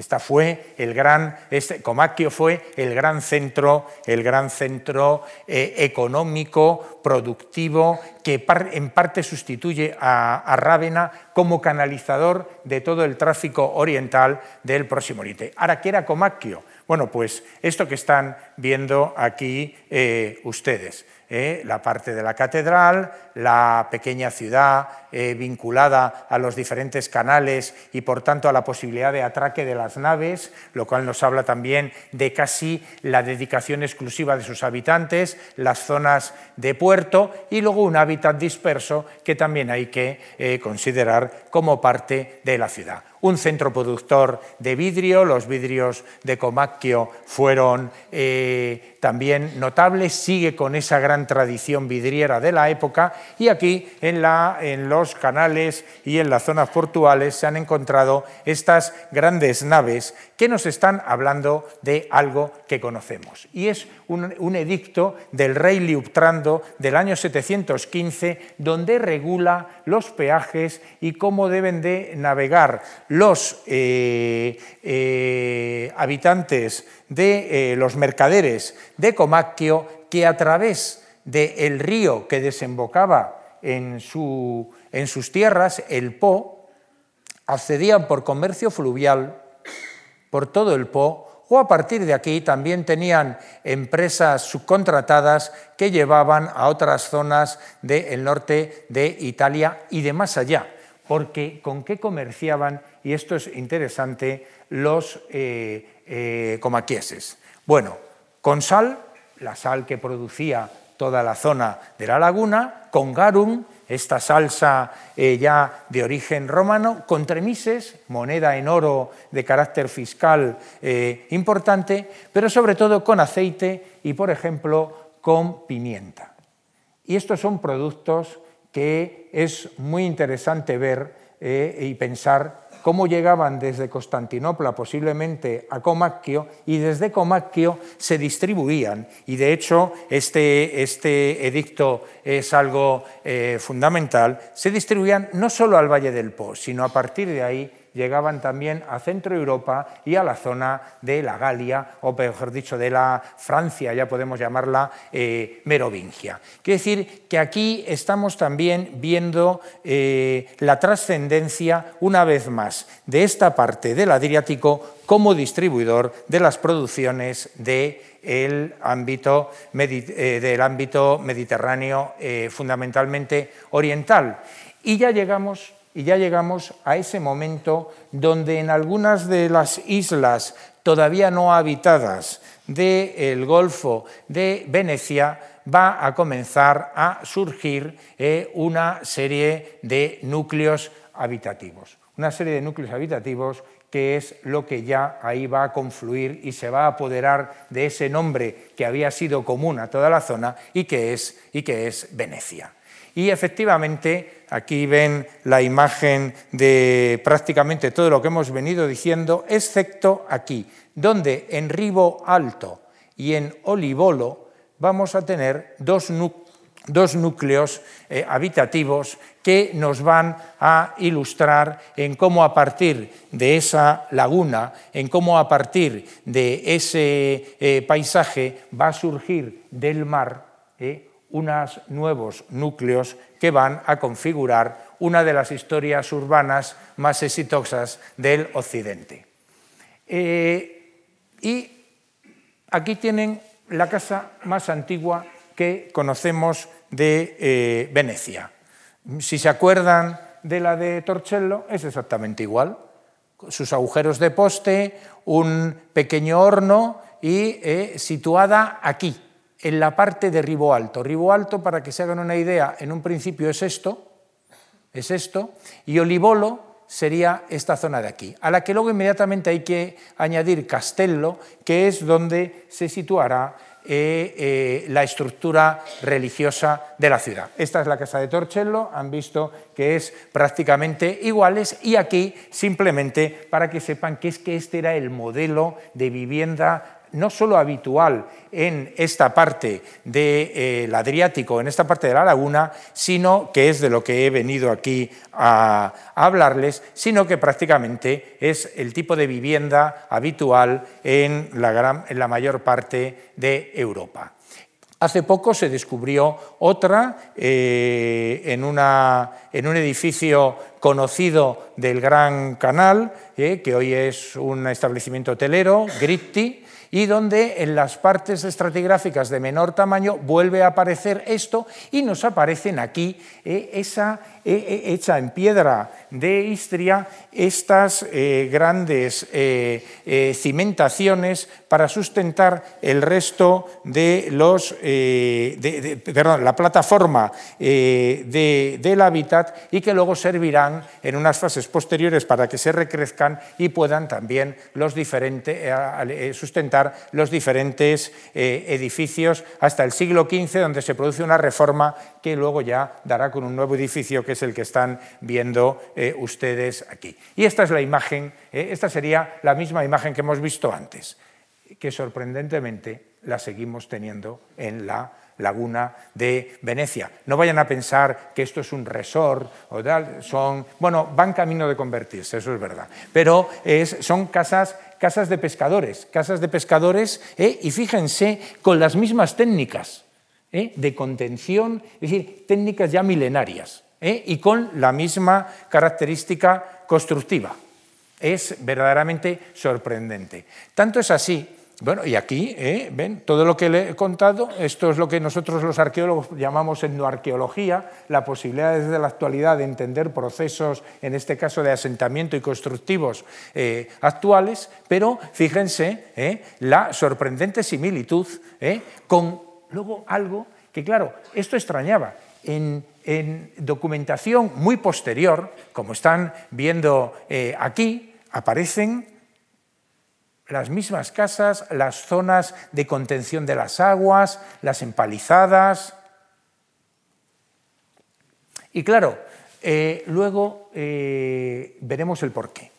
Esta fue el gran, este, Comacchio fue el gran centro, el gran centro eh, económico, productivo, que en parte sustituye a, Rávena como canalizador de todo el tráfico oriental del Próximo Oriente. Ahora, ¿qué era Comacchio? Bueno, pues esto que están viendo aquí eh, ustedes. Eh, la parte de la catedral, la pequeña ciudad eh, vinculada a los diferentes canales y por tanto a la posibilidad de atraque de las naves, lo cual nos habla también de casi la dedicación exclusiva de sus habitantes, las zonas de puerto y luego un hábitat disperso que también hay que eh, considerar como parte de la ciudad un centro productor de vidrio, los vidrios de Comacchio fueron eh, también notables, sigue con esa gran tradición vidriera de la época. Y aquí en, los canales y en las zonas portuales se han encontrado estas grandes naves que nos están hablando de algo que conocemos. Y es un, edicto del rey Liuptrando del año 715 donde regula los peajes y cómo deben de navegar los eh, eh, habitantes de eh, los mercaderes de Comacchio que a través del río que desembocaba en, su, en sus tierras, el Po, accedían por comercio fluvial por todo el Po o a partir de aquí también tenían empresas subcontratadas que llevaban a otras zonas del norte de Italia y de más allá, porque con qué comerciaban, y esto es interesante, los eh, eh, comaquieses. Bueno, con sal, la sal que producía toda la zona de la laguna, con garum, esta salsa eh, ya de origen romano, con tremises, moneda en oro de carácter fiscal importante, pero sobre todo con aceite y, por ejemplo, con pimienta. Y estos son productos que es muy interesante ver eh, y pensar cómo llegaban desde Constantinopla posiblemente a Comacchio y desde Comacchio se distribuían. Y de hecho este, este edicto es algo eh, fundamental. Se distribuían no solo al Valle del Po, sino a partir de ahí llegaban también a Centro Europa y a la zona de la Galia, o mejor dicho, de la Francia, ya podemos llamarla eh, Merovingia. Quiere decir que aquí estamos también viendo eh, la trascendencia, una vez más, de esta parte del Adriático como distribuidor de las producciones del ámbito, eh, del ámbito mediterráneo, fundamentalmente oriental. Y ya llegamos y ya llegamos a ese momento donde en algunas de las islas todavía no habitadas del Golfo de Venecia va a comenzar a surgir eh, una serie de núcleos habitativos. Una serie de núcleos habitativos que es lo que ya ahí va a confluir y se va a apoderar de ese nombre que había sido común a toda la zona y que es, y que es Venecia. Y efectivamente, aquí ven la imagen de prácticamente todo lo que hemos venido diciendo, excepto aquí, donde en Ribo Alto y en Olivolo vamos a tener dos, núcleos eh, habitativos que nos van a ilustrar en cómo a partir de esa laguna, en cómo a partir de ese eh, paisaje va a surgir del mar eh, unos nuevos núcleos que van a configurar una de las historias urbanas más exitosas del Occidente. Eh, y aquí tienen la casa más antigua que conocemos de eh, Venecia. Si se acuerdan de la de Torcello, es exactamente igual. Sus agujeros de poste, un pequeño horno y eh, situada aquí, en la parte de Ribo Alto. Ribo Alto, para que se hagan una idea, en un principio es esto, es esto, y Olivolo sería esta zona de aquí, a la que luego inmediatamente hay que añadir Castello, que es donde se situará eh, eh, la estructura religiosa de la ciudad. Esta es la casa de Torcello, han visto que es prácticamente iguales y aquí simplemente para que sepan que es que este era el modelo de vivienda no solo habitual en esta parte del eh, Adriático, en esta parte de la laguna, sino que es de lo que he venido aquí a, hablarles, sino que prácticamente es el tipo de vivienda habitual en la, mayor parte de Europa. Hace poco se descubrió otra eh, en, un edificio conocido del Gran Canal, eh, que hoy es un establecimiento hotelero, Gritti, y donde en las partes estratigráficas de menor tamaño vuelve a aparecer esto y nos aparecen aquí eh, esa hecha en piedra de Istria estas eh, grandes eh, eh, cimentaciones para sustentar el resto de los, perdón, la plataforma del hábitat y que luego servirán en unas fases posteriores para que se recrezcan y puedan también los diferentes, sustentar los diferentes edificios hasta el siglo XV, donde se produce una reforma que luego ya dará con un nuevo edificio que es el que están viendo eh, ustedes aquí. Y esta es la imagen, eh, esta sería la misma imagen que hemos visto antes, que sorprendentemente la seguimos teniendo en la laguna de Venecia. No vayan a pensar que esto es un resort o son, bueno, van camino de convertirse, eso es verdad, pero es, son casas, casas de pescadores, casas de pescadores, eh, y fíjense, con las mismas técnicas de contención, es decir, técnicas ya milenarias. ¿eh? y con la misma característica constructiva. es verdaderamente sorprendente. Tanto es así bueno, y aquí, ¿eh? ven, todo lo que le he contado, esto es lo que nosotros los arqueólogos llamamos etnoarqueología, la posibilidad desde la actualidad de entender procesos, en este caso de asentamiento y constructivos eh, actuales, pero fíjense ¿eh? la sorprendente similitud con luego algo que, claro, esto extrañaba. En, en documentación muy posterior, como están viendo aquí, aparecen las mismas casas, las zonas de contención de las aguas, las empalizadas. Y claro, eh, luego eh, veremos el porqué.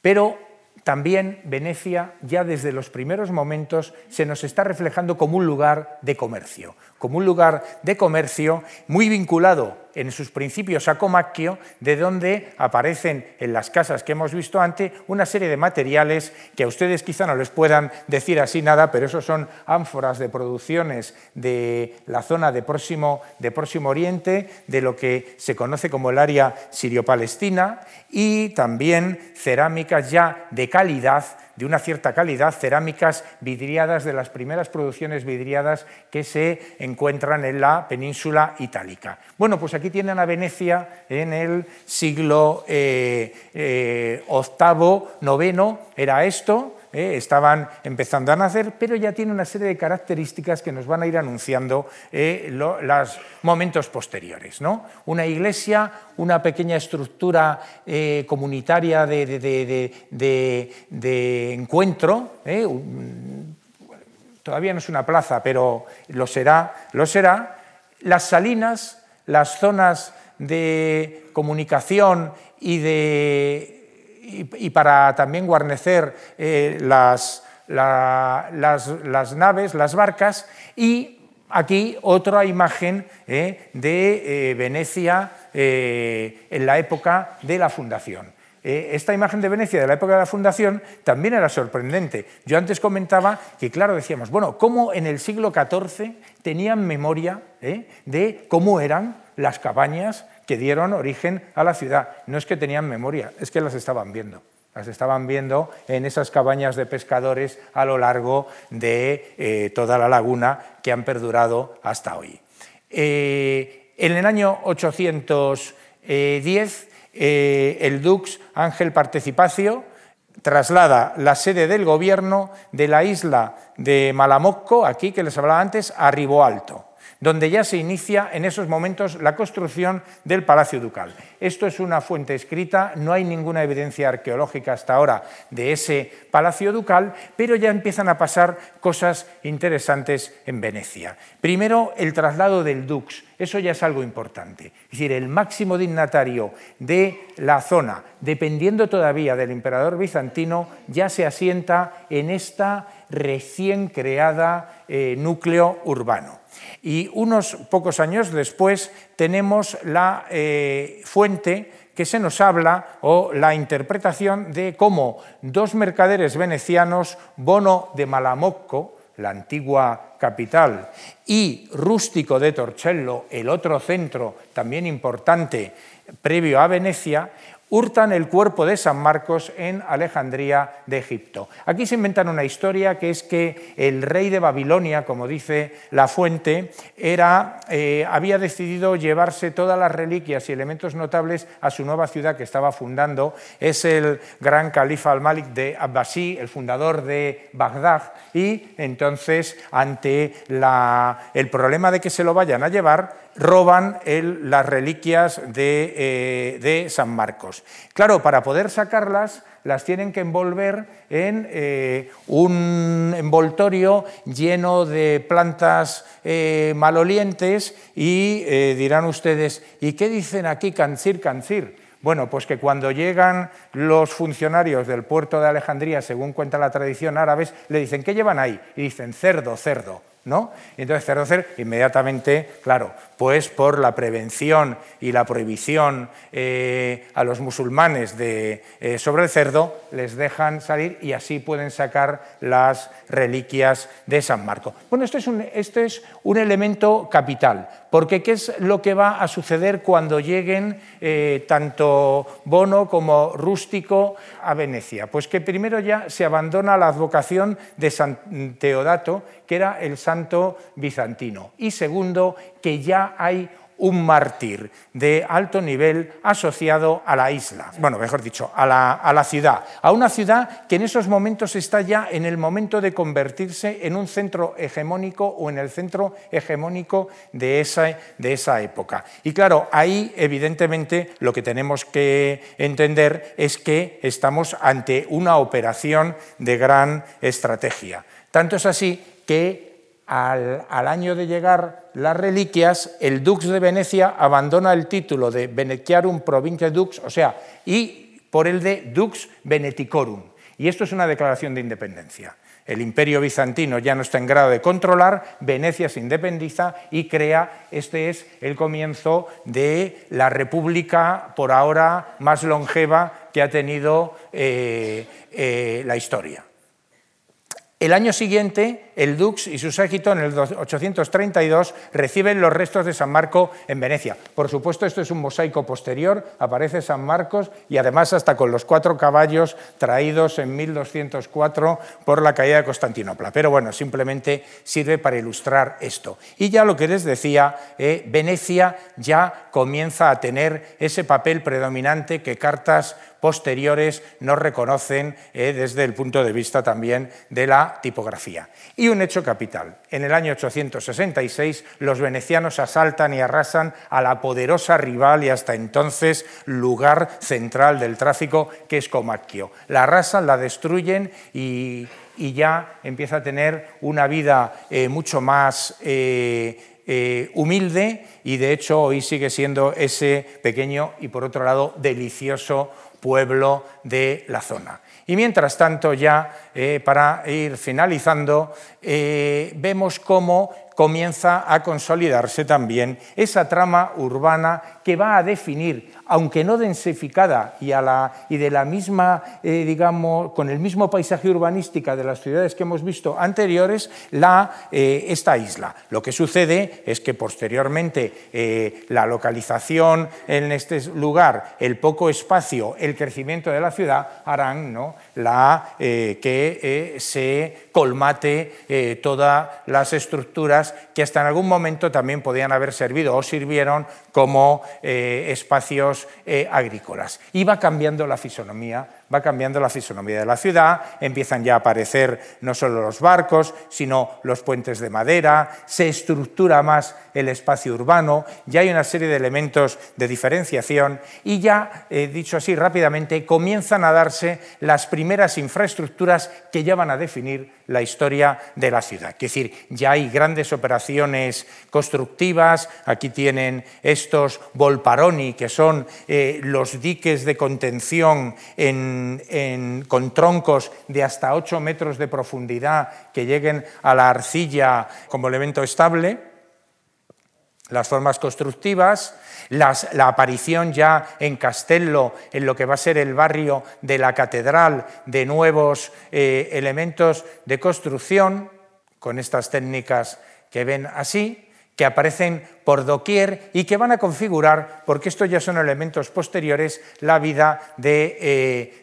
Pero también Venecia ya desde los primeros momentos se nos está reflejando como un lugar de comercio, como un lugar de comercio muy vinculado en sus principios a Comacchio, de donde aparecen en las casas que hemos visto antes una serie de materiales que a ustedes quizá no les puedan decir así nada, pero esos son ánforas de producciones de la zona de Próximo, de Próximo Oriente, de lo que se conoce como el área sirio-palestina, y también cerámicas ya de calidad de una cierta calidad, cerámicas vidriadas de las primeras producciones vidriadas que se encuentran en la península itálica. Bueno, pues aquí tienen a Venecia en el siglo VIII, eh, IX, era esto, ¿eh? estaban empezando a nacer, pero ya tiene una serie de características que nos van a ir anunciando eh, los momentos posteriores. ¿no? Una iglesia, una pequeña estructura eh, comunitaria de, encuentro, todavía no es una plaza, pero lo será, lo será. Las salinas, las zonas de comunicación y de y, para también guarnecer eh, las, las, naves, las barcas, y aquí otra imagen eh, de eh, Venecia en la época de la fundación. Esta imagen de Venecia de la época de la fundación también era sorprendente. Yo antes comentaba que, claro, decíamos, bueno, ¿cómo en el siglo XIV tenían memoria de cómo eran las cabañas que dieron origen a la ciudad. No es que tenían memoria, es que las estaban viendo. Las estaban viendo en esas cabañas de pescadores a lo largo de eh, toda la laguna que han perdurado hasta hoy. Eh, en el año 810, eh, el dux Ángel Participacio traslada la sede del gobierno de la isla de Malamocco, aquí que les hablaba antes, a Riboalto donde ya se inicia en esos momentos la construcción del Palacio Ducal. Esto es una fuente escrita, no hay ninguna evidencia arqueológica hasta ahora de ese Palacio Ducal, pero ya empiezan a pasar cosas interesantes en Venecia. Primero, el traslado del Dux, eso ya es algo importante. Es decir, el máximo dignatario de la zona, dependiendo todavía del emperador bizantino, ya se asienta en esta recién creada eh, núcleo urbano. Y unos pocos años después tenemos la eh, fuente que se nos habla o la interpretación de cómo dos mercaderes venecianos, Bono de Malamocco, la antigua capital, y Rústico de Torcello, el otro centro también importante previo a Venecia, hurtan el cuerpo de San Marcos en Alejandría de Egipto. Aquí se inventan una historia que es que el rey de Babilonia, como dice la fuente, era, eh, había decidido llevarse todas las reliquias y elementos notables a su nueva ciudad que estaba fundando. Es el gran califa al-Malik de Abbasí, el fundador de Bagdad, y entonces ante el problema de que se lo vayan a llevar, roban las reliquias eh, de, San Marcos. Claro, para poder sacarlas las tienen que envolver en eh, un envoltorio lleno de plantas eh, malolientes y dirán ustedes, ¿y qué dicen aquí cancir, cancir? Bueno, pues que cuando llegan los funcionarios del puerto de Alejandría, según cuenta la tradición árabe, le dicen, ¿qué llevan ahí? Y dicen, cerdo, cerdo ¿no? Entonces cerdo cerdo, inmediatamente, claro, pues por la prevención y la prohibición eh, a los musulmanes de, eh, sobre el cerdo, les dejan salir y así pueden sacar las reliquias de San Marco. Bueno, esto es un, es un elemento capital, porque ¿qué es lo que va a suceder cuando lleguen eh, tanto Bono como Rústico a Venecia? Pues que primero ya se abandona la advocación de San Teodato, que era el santo bizantino, y segundo, que ya hay un mártir de alto nivel asociado a la isla, bueno, mejor dicho, a la, ciudad, a una ciudad que en esos momentos está ya en el momento de convertirse en un centro hegemónico o en el centro hegemónico de esa, de esa época. Y claro, ahí evidentemente lo que tenemos que entender es que estamos ante una operación de gran estrategia. Tanto es así que al, año de llegar las reliquias, el Dux de Venecia abandona el título de Veneciarum Provincia Dux, o sea, y por el de Dux Veneticorum. Y esto es una declaración de independencia. El imperio bizantino ya no está en grado de controlar, Venecia se independiza y crea, este es el comienzo de la república por ahora más longeva que ha tenido eh, eh, la historia. El año siguiente, el Dux y su séquito, en el 832, reciben los restos de San Marco en Venecia. Por supuesto, esto es un mosaico posterior, aparece San Marcos y además hasta con los cuatro caballos traídos en 1204 por la caída de Constantinopla. Pero bueno, simplemente sirve para ilustrar esto. Y ya lo que les decía, eh, Venecia ya comienza a tener ese papel predominante que cartas posteriores nos reconocen eh, desde el punto de vista también de la tipografía. Y un hecho capital. En el año 866 los venecianos asaltan y arrasan a la poderosa rival y hasta entonces lugar central del tráfico que es Comacchio. La arrasan, la destruyen y, ya empieza a tener una vida eh, mucho más... Eh, humilde y de hecho hoy sigue siendo ese pequeño y por otro lado delicioso pueblo de la zona. Y mientras tanto, ya eh, para ir finalizando, eh, vemos cómo comienza a consolidarse también esa trama urbana que va a definir aunque no densificada y, de la misma, eh, digamos, con el mismo paisaje urbanística de las ciudades que hemos visto anteriores, la, eh, esta isla. Lo que sucede es que posteriormente eh, la localización en este lugar, el poco espacio, el crecimiento de la ciudad harán ¿no? La, que se colmate todas las estructuras que hasta en algún momento también podían haber servido o sirvieron como espacios eh, agrícolas. Y va cambiando la fisonomía va cambiando la fisonomía de la ciudad, empiezan ya a aparecer no solo los barcos, sino los puentes de madera, se estructura más el espacio urbano, ya hay una serie de elementos de diferenciación y ya, eh, dicho así rápidamente, comienzan a darse las primeras infraestructuras que ya van a definir la historia de la ciudad. Es decir, ya hay grandes operaciones constructivas, aquí tienen estos volparoni, que son eh, los diques de contención en con troncos de hasta 8 metros de profundidad que lleguen a la arcilla como elemento estable, las formas constructivas, la aparición ya en Castello, en lo que va a ser el barrio de la catedral, de nuevos eh, elementos de construcción, con estas técnicas que ven así, que aparecen por doquier y que van a configurar, porque estos ya son elementos posteriores, la vida de,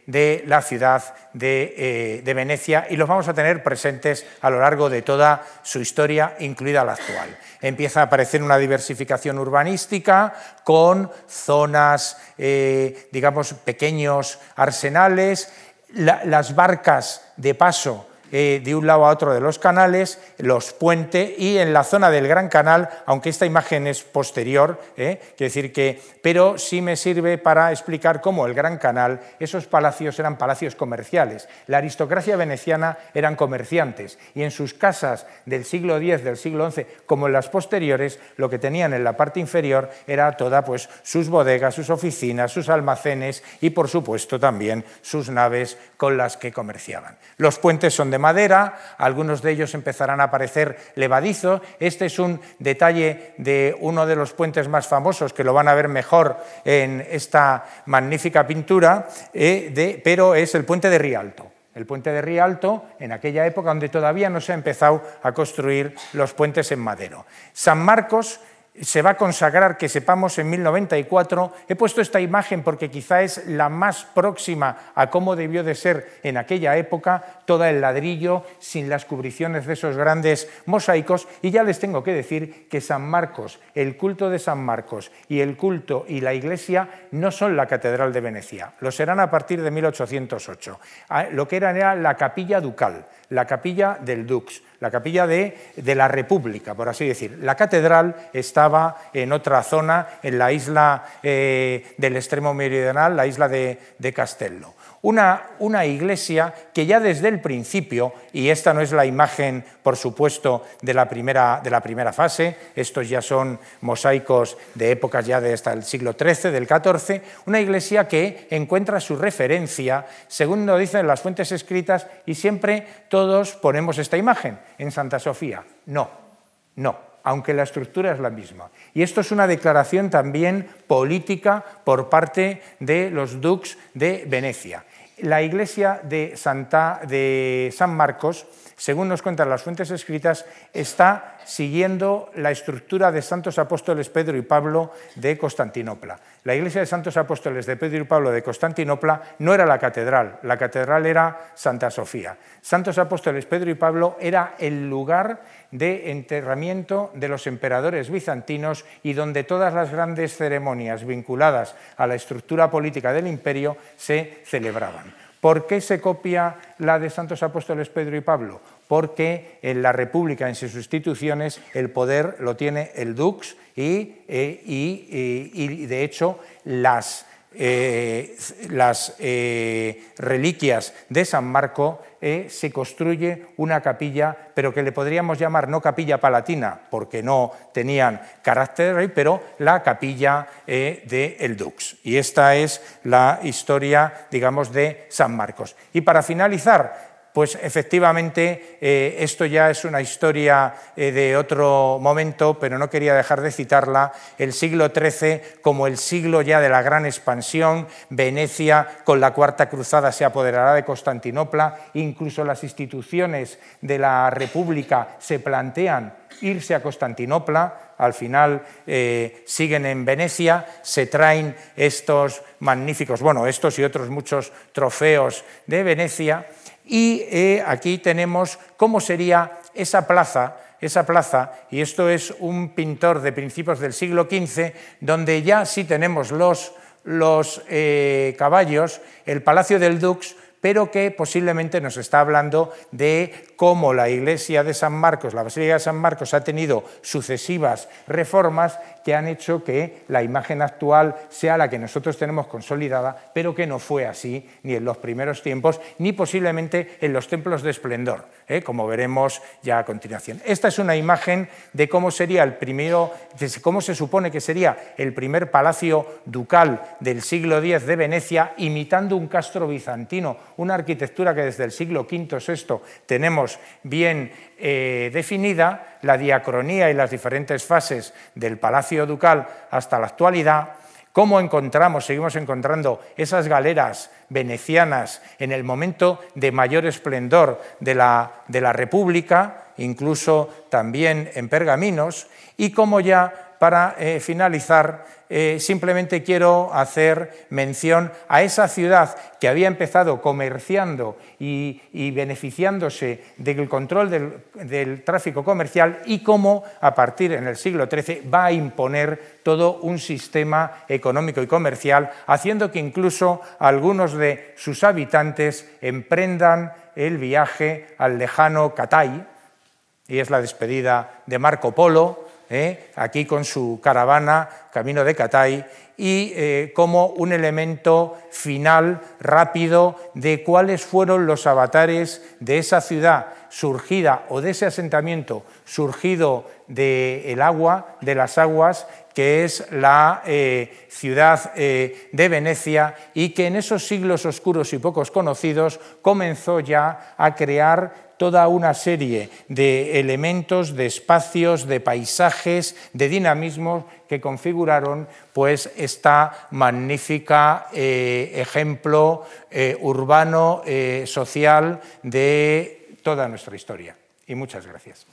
eh, la ciudad eh, de, Venecia y los vamos a tener presentes a lo largo de toda su historia, incluida la actual. Empieza a aparecer una diversificación urbanística con zonas, eh, digamos, pequeños arsenales, las barcas de paso eh, de un lado a otro de los canales, los puentes y en la zona del Gran Canal, aunque esta imagen es posterior, eh, decir que, pero sí me sirve para explicar cómo el Gran Canal, esos palacios eran palacios comerciales. La aristocracia veneciana eran comerciantes y en sus casas del siglo X, del siglo XI, como en las posteriores, lo que tenían en la parte inferior era toda pues, sus bodegas, sus oficinas, sus almacenes y por supuesto también sus naves con las que comerciaban. Los puentes son de madera, algunos de ellos empezarán a aparecer levadizos. Este es un detalle de uno de los puentes más famosos, que lo van a ver mejor en esta magnífica pintura, eh, pero es el puente de Rialto el puente de Rialto, en aquella época donde todavía no se ha empezado a construir los puentes en madero. San Marcos se va a consagrar, que sepamos, en 1094. He puesto esta imagen porque quizá es la más próxima a cómo debió de ser en aquella época, toda el ladrillo, sin las cubriciones de esos grandes mosaicos. Y ya les tengo que decir que San Marcos, el culto de San Marcos y el culto y la iglesia no son la Catedral de Venecia, lo serán a partir de 1808. Ah, lo que era era la capilla ducal, la capilla del Dux la capilla de, la República, por así decir. La catedral estaba en otra zona, en la isla eh, del extremo meridional, la isla de, de Castello. Una, una, iglesia que ya desde el principio, y esta no es la imagen, por supuesto, de la primera, de la primera fase, estos ya son mosaicos de épocas ya de hasta el siglo XIII, del XIV, una iglesia que encuentra su referencia, según lo dicen las fuentes escritas, y siempre todos ponemos esta imagen en Santa Sofía. No, no aunque la estructura es la misma. Y esto es una declaración también política por parte de los dux de Venecia la iglesia de, Santa, de San Marcos, según nos cuentan las fuentes escritas, está siguiendo la estructura de Santos Apóstoles Pedro y Pablo de Constantinopla. La iglesia de Santos Apóstoles de Pedro y Pablo de Constantinopla no era la catedral, la catedral era Santa Sofía. Santos Apóstoles Pedro y Pablo era el lugar de enterramiento de los emperadores bizantinos y donde todas las grandes ceremonias vinculadas a la estructura política del imperio se celebraban. ¿Por qué se copia la de Santos Apóstoles Pedro y Pablo? Porque en la República, en sus instituciones, el poder lo tiene el Dux y, eh, de hecho las, eh, las eh, reliquias de San Marco se construye una capilla, pero que le podríamos llamar no capilla palatina, porque no tenían carácter de rey, pero la capilla eh, de El Dux. Y esta es la historia, digamos, de San Marcos. Y para finalizar, pues efectivamente eh, esto ya es una historia eh, de otro momento, pero no quería dejar de citarla, el siglo XIII como el siglo ya de la gran expansión, Venecia con la Cuarta Cruzada se apoderará de Constantinopla, incluso las instituciones de la República se plantean irse a Constantinopla, al final eh, siguen en Venecia, se traen estos magníficos, bueno, estos y otros muchos trofeos de Venecia, y eh, aquí tenemos cómo sería esa plaza, esa plaza, y esto es un pintor de principios del siglo XV, donde ya sí tenemos los, los eh, caballos, el Palacio del Dux, pero que posiblemente nos está hablando de cómo la iglesia de San Marcos, la Basílica de San Marcos, ha tenido sucesivas reformas que han hecho que la imagen actual sea la que nosotros tenemos consolidada, pero que no fue así ni en los primeros tiempos, ni posiblemente en los templos de esplendor, ¿eh? como veremos ya a continuación. Esta es una imagen de cómo sería el primero, cómo se supone que sería el primer palacio ducal del siglo X de Venecia, imitando un castro bizantino, una arquitectura que desde el siglo V VI tenemos bien eh, definida, la diacronía y las diferentes fases del Palacio Ducal hasta la actualidad, cómo encontramos, seguimos encontrando esas galeras venecianas en el momento de mayor esplendor de la, de la República, incluso también en pergaminos, y cómo ya para eh, finalizar, eh, simplemente quiero hacer mención a esa ciudad que había empezado comerciando y, beneficiándose del control del, tráfico comercial y cómo a partir en el siglo XIII va a imponer todo un sistema económico y comercial, haciendo que incluso algunos de sus habitantes emprendan el viaje al lejano Catay, y es la despedida de Marco Polo, ¿eh? aquí con su caravana camino de Catay, y eh, como un elemento final rápido de cuáles fueron los avatares de esa ciudad surgida o de ese asentamiento surgido del agua, de las aguas, que es la eh, ciudad de Venecia y que en esos siglos oscuros y pocos conocidos comenzó ya a crear toda una serie de elementos, de espacios, de paisajes, de dinamismo que configuraron pues esta magnífica eh, ejemplo urbano social de toda nuestra historia. Y muchas gracias.